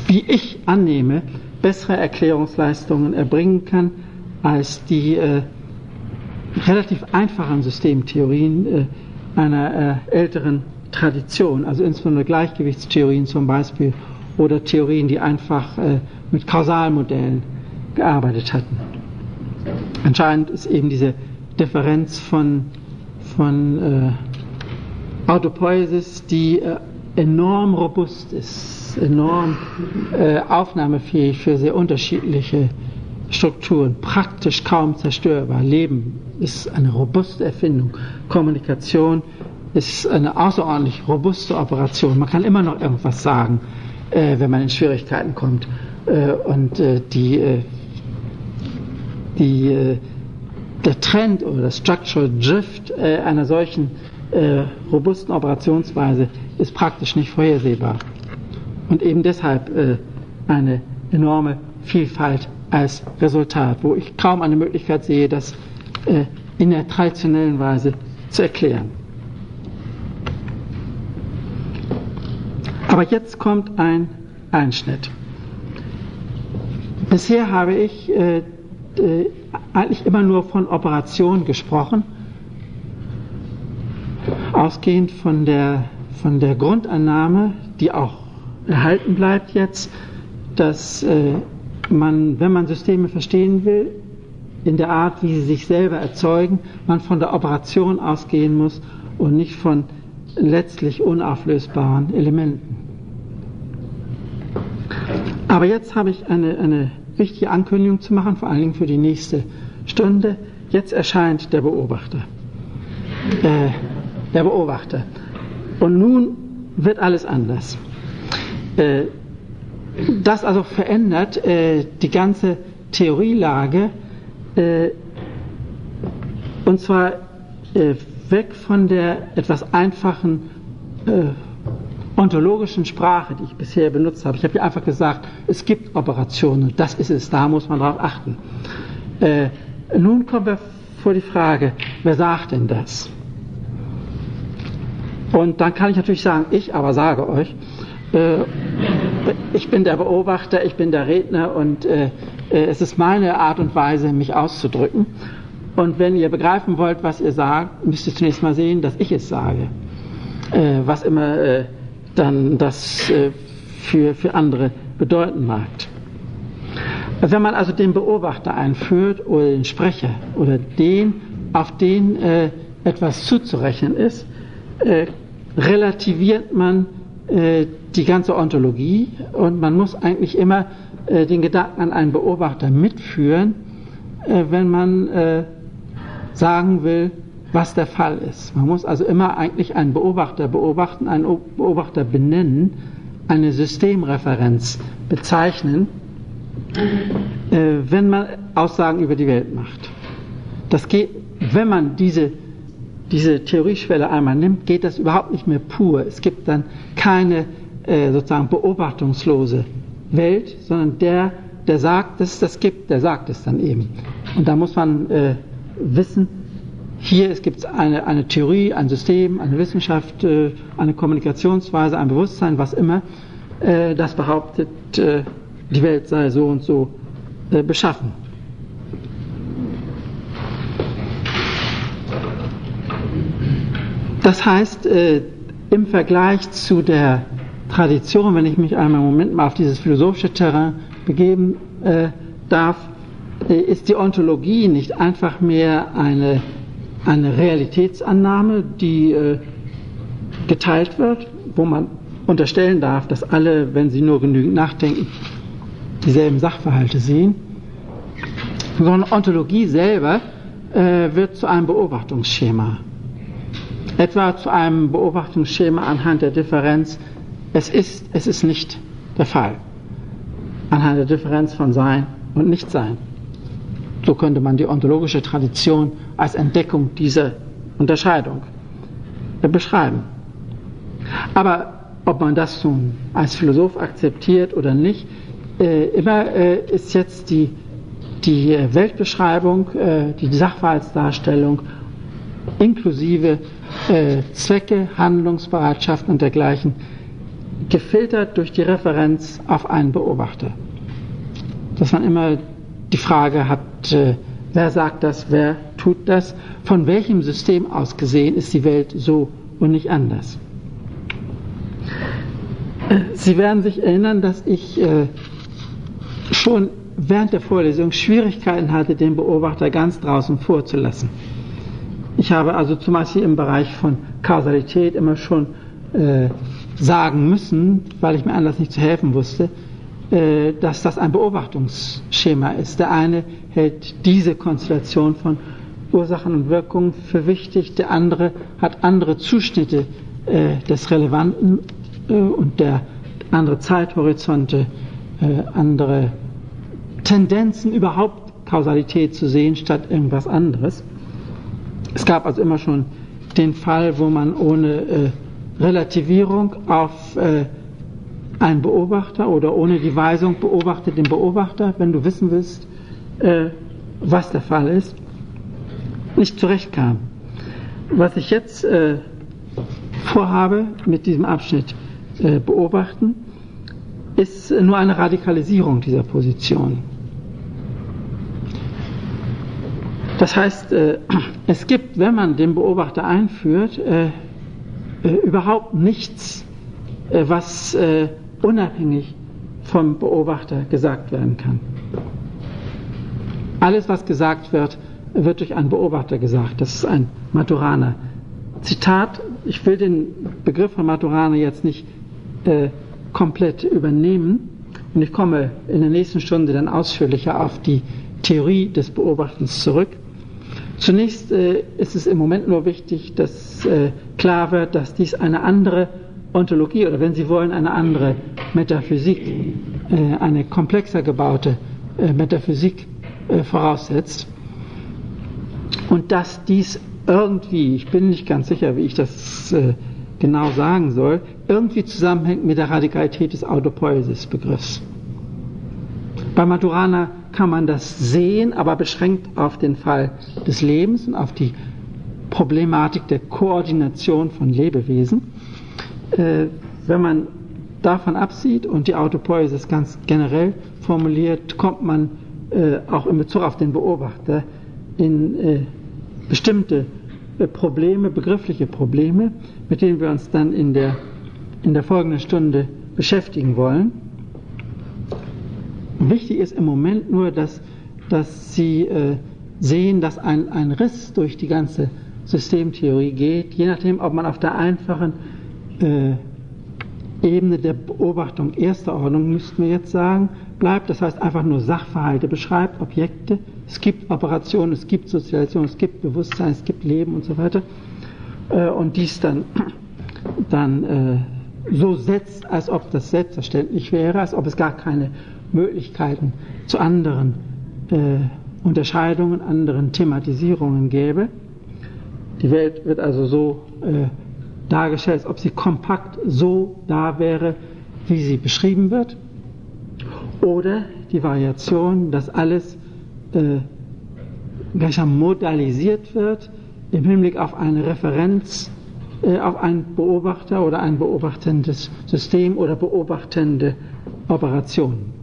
wie ich annehme, bessere Erklärungsleistungen erbringen kann als die äh, relativ einfachen Systemtheorien äh, einer äh, älteren Tradition, also insbesondere Gleichgewichtstheorien zum Beispiel oder Theorien, die einfach äh, mit Kausalmodellen gearbeitet hatten. Entscheidend ist eben diese Differenz von von äh, Autopoiesis, die äh, enorm robust ist, enorm äh, aufnahmefähig für sehr unterschiedliche Strukturen, praktisch kaum zerstörbar. Leben ist eine robuste Erfindung. Kommunikation ist eine außerordentlich robuste Operation. Man kann immer noch irgendwas sagen, äh, wenn man in Schwierigkeiten kommt. Äh, und äh, die, äh, die äh, der Trend oder das Structural Drift einer solchen robusten Operationsweise ist praktisch nicht vorhersehbar. Und eben deshalb äh, eine enorme Vielfalt als Resultat, wo ich kaum eine Möglichkeit sehe, das äh, in der traditionellen Weise zu erklären. Aber jetzt kommt ein Einschnitt. Bisher habe ich äh, äh, eigentlich immer nur von Operation gesprochen, ausgehend von der, von der Grundannahme, die auch erhalten bleibt jetzt, dass äh, man, wenn man Systeme verstehen will, in der Art, wie sie sich selber erzeugen, man von der Operation ausgehen muss und nicht von letztlich unauflösbaren Elementen. Aber jetzt habe ich eine, eine wichtige Ankündigung zu machen, vor allen Dingen für die nächste Stunde. Jetzt erscheint der Beobachter. Äh, der Beobachter. Und nun wird alles anders. Äh, das also verändert äh, die ganze Theorielage äh, und zwar weg von der etwas einfachen ontologischen Sprache, die ich bisher benutzt habe. Ich habe hier einfach gesagt, es gibt Operationen, das ist es, da muss man drauf achten. Äh, nun kommen wir vor die Frage, wer sagt denn das? Und dann kann ich natürlich sagen, ich aber sage euch, ich bin der Beobachter, ich bin der Redner und äh, äh es ist meine Art und Weise, mich auszudrücken. Und wenn ihr begreifen wollt, was ihr sagt, müsst ihr zunächst mal sehen, dass ich es sage. Äh, was immer äh, dann das äh, für, für andere bedeuten mag. Wenn man also den Beobachter einführt oder den Sprecher oder den, auf den äh, etwas zuzurechnen ist, äh, relativiert man äh, die ganze Ontologie und man muss eigentlich immer äh, den Gedanken an einen Beobachter mitführen, äh, wenn man sagen will, was der Fall ist. Man muss also immer eigentlich einen Beobachter beobachten, einen Beobachter benennen, eine Systemreferenz bezeichnen, äh, wenn man Aussagen über die Welt macht. Das geht, wenn man diese, diese Theorieschwelle einmal nimmt, geht das überhaupt nicht mehr pur. Es gibt dann keine äh, sozusagen beobachtungslose Welt, sondern der, der sagt, dass es das gibt, der sagt es dann eben. Und da muss man äh, wissen, hier gibt es eine, eine Theorie, ein System, eine Wissenschaft, äh, eine Kommunikationsweise, ein Bewusstsein, was immer, äh, das behauptet, äh, die Welt sei so und so beschaffen. Das heißt, im Vergleich zu der Tradition, wenn ich mich einmal im Moment mal auf dieses philosophische Terrain begeben darf, ist die Ontologie nicht einfach mehr eine eine Realitätsannahme, die äh, geteilt wird, wo man unterstellen darf, dass alle, wenn sie nur genügend nachdenken, dieselben Sachverhalte sehen. Sondern Ontologie selber äh, wird zu einem Beobachtungsschema. Etwa zu einem Beobachtungsschema anhand der Differenz, es ist, es ist nicht der Fall. Anhand der Differenz von Sein und Nichtsein. So könnte man die ontologische Tradition als Entdeckung dieser Unterscheidung beschreiben. Aber ob man das nun als Philosoph akzeptiert oder nicht, äh, immer äh, ist jetzt die, die Weltbeschreibung, äh, die Sachverhaltsdarstellung inklusive äh, Zwecke, Handlungsbereitschaft und dergleichen gefiltert durch die Referenz auf einen Beobachter. Dass man immer die Frage hat, äh, wer sagt das, wer tut das, von welchem System aus gesehen ist die Welt so und nicht anders. Äh, Sie werden sich erinnern, dass ich äh, schon während der Vorlesung Schwierigkeiten hatte, den Beobachter ganz draußen vorzulassen. Ich habe also zum Beispiel im Bereich von Kausalität immer schon sagen müssen, weil ich mir anders nicht zu helfen wusste, äh, dass das ein Beobachtungsschema ist. Der eine hält diese Konstellation von Ursachen und Wirkungen für wichtig, der andere hat andere Zuschnitte äh, des Relevanten äh, und der andere Zeithorizonte, andere Tendenzen überhaupt Kausalität zu sehen statt irgendwas anderes. Es gab also immer schon den Fall, wo man ohne Relativierung auf ein Beobachter oder ohne die Weisung beobachte den Beobachter, wenn du wissen willst, äh, was der Fall ist, nicht zurechtkam. Was ich jetzt äh, vorhabe mit diesem Abschnitt äh, beobachten, ist nur eine Radikalisierung dieser Position. Das heißt, äh, es gibt, wenn man den Beobachter einführt, äh, äh, überhaupt nichts, was unabhängig vom Beobachter gesagt werden kann. Alles, was gesagt wird, wird durch einen Beobachter gesagt. Das ist ein Maturaner. Zitat, ich will den Begriff von Maturana jetzt nicht äh, komplett übernehmen und ich komme in der nächsten Stunde dann ausführlicher auf die Theorie des Beobachtens zurück. Zunächst äh, ist es im Moment nur wichtig, dass äh, klar wird, dass dies eine andere Ontologie oder wenn Sie wollen, eine andere Metaphysik, äh, eine komplexer gebaute äh, Metaphysik äh, voraussetzt. Und dass dies irgendwie, ich bin nicht ganz sicher, wie ich das genau sagen soll, irgendwie zusammenhängt mit der Radikalität des Autopoiesis-Begriffs. Bei Maturana kann man das sehen, aber beschränkt auf den Fall des Lebens und auf die Problematik der Koordination von Lebewesen äh, wenn man davon absieht und die Autopoiesis ganz generell formuliert, kommt man äh, auch in Bezug auf den Beobachter in äh, bestimmte äh, Probleme, begriffliche Probleme, mit denen wir uns dann in der, in der folgenden Stunde beschäftigen wollen. Wichtig ist im Moment nur, dass, dass Sie äh, sehen, dass ein, ein Riss durch die ganze Systemtheorie geht, je nachdem, ob man auf der einfachen äh, Ebene der Beobachtung erster Ordnung, müssten wir jetzt sagen, bleibt. Das heißt einfach nur Sachverhalte beschreibt, Objekte. Es gibt Operationen, es gibt Sozialisation, es gibt Bewusstsein, es gibt Leben und so weiter. Äh, und dies dann, dann äh, so setzt, als ob das selbstverständlich wäre, als ob es gar keine Möglichkeiten zu anderen äh, Unterscheidungen, anderen Thematisierungen gäbe. Die Welt wird also so äh, dargestellt, als ob sie kompakt so da wäre, wie sie beschrieben wird. Oder die Variation, dass alles äh, gleichsam modalisiert wird im Hinblick auf eine Referenz, äh, auf einen Beobachter oder ein beobachtendes System oder beobachtende Operationen.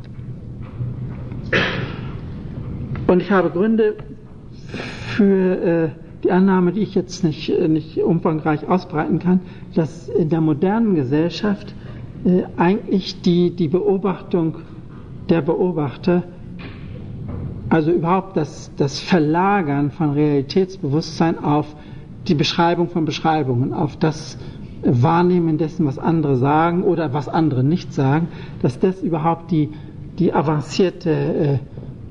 Und ich habe Gründe für äh, die Annahme, die ich jetzt nicht, äh, nicht umfangreich ausbreiten kann, dass in der modernen Gesellschaft äh, eigentlich die, die Beobachtung der Beobachter, also überhaupt das, das Verlagern von Realitätsbewusstsein auf die Beschreibung von Beschreibungen, auf das Wahrnehmen dessen, was andere sagen oder was andere nicht sagen, dass das überhaupt die, die avancierte äh,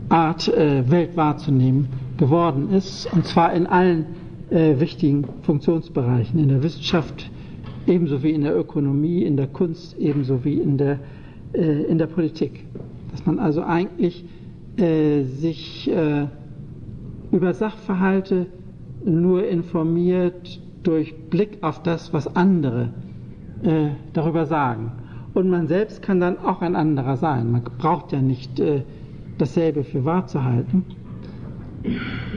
Art, äh, Welt wahrzunehmen, geworden ist, und zwar in allen äh, wichtigen Funktionsbereichen, in der Wissenschaft ebenso wie in der Ökonomie, in der Kunst ebenso wie in der, in der Politik. Dass man also eigentlich sich über Sachverhalte nur informiert durch Blick auf das, was andere darüber sagen. Und man selbst kann dann auch ein anderer sein. Man braucht ja nicht äh, dasselbe für wahr zu halten.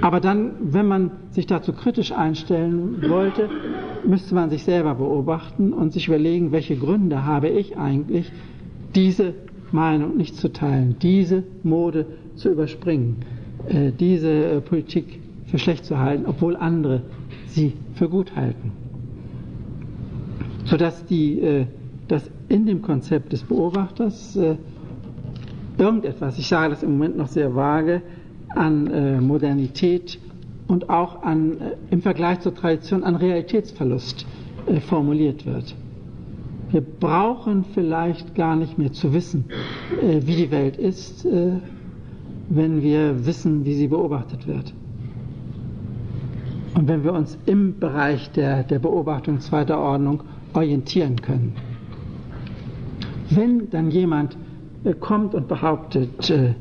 Aber dann, wenn man sich dazu kritisch einstellen wollte, müsste man sich selber beobachten und sich überlegen, welche Gründe habe ich eigentlich, diese Meinung nicht zu teilen, diese Mode zu überspringen, äh, diese äh, Politik für schlecht zu halten, obwohl andere sie für gut halten. Sodass die, äh, dass in dem Konzept des Beobachters irgendetwas, ich sage das im Moment noch sehr vage, an äh, Modernität und auch an, äh, im Vergleich zur Tradition an Realitätsverlust äh, formuliert wird. Wir brauchen vielleicht gar nicht mehr zu wissen, äh, wie die Welt ist, äh, wenn wir wissen, wie sie beobachtet wird. Und wenn wir uns im Bereich der, der Beobachtung zweiter Ordnung orientieren können. Wenn dann jemand äh, kommt und behauptet, äh,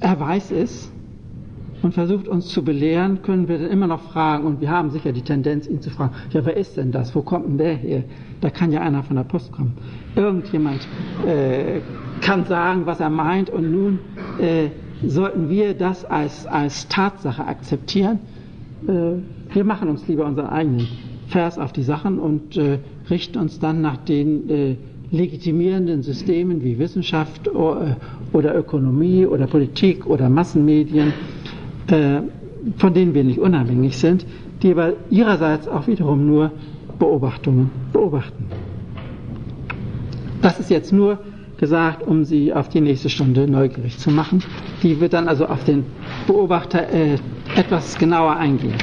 er weiß es und versucht uns zu belehren, können wir dann immer noch fragen, und wir haben sicher die Tendenz, ihn zu fragen, ja, wer ist denn das? Wo kommt denn der her? Da kann ja einer von der Post kommen. Irgendjemand äh, kann sagen, was er meint, und nun äh, sollten wir das als, als Tatsache akzeptieren. Äh, wir machen uns lieber unseren eigenen Vers auf die Sachen und äh, richten uns dann nach den äh, legitimierenden Systemen wie Wissenschaft äh, oder Ökonomie oder Politik oder Massenmedien, äh, von denen wir nicht unabhängig sind, die aber ihrerseits auch wiederum nur Beobachtungen beobachten. Das ist jetzt nur gesagt, um Sie auf die nächste Stunde neugierig zu machen. Die wird dann also auf den Beobachter äh, etwas genauer eingehen.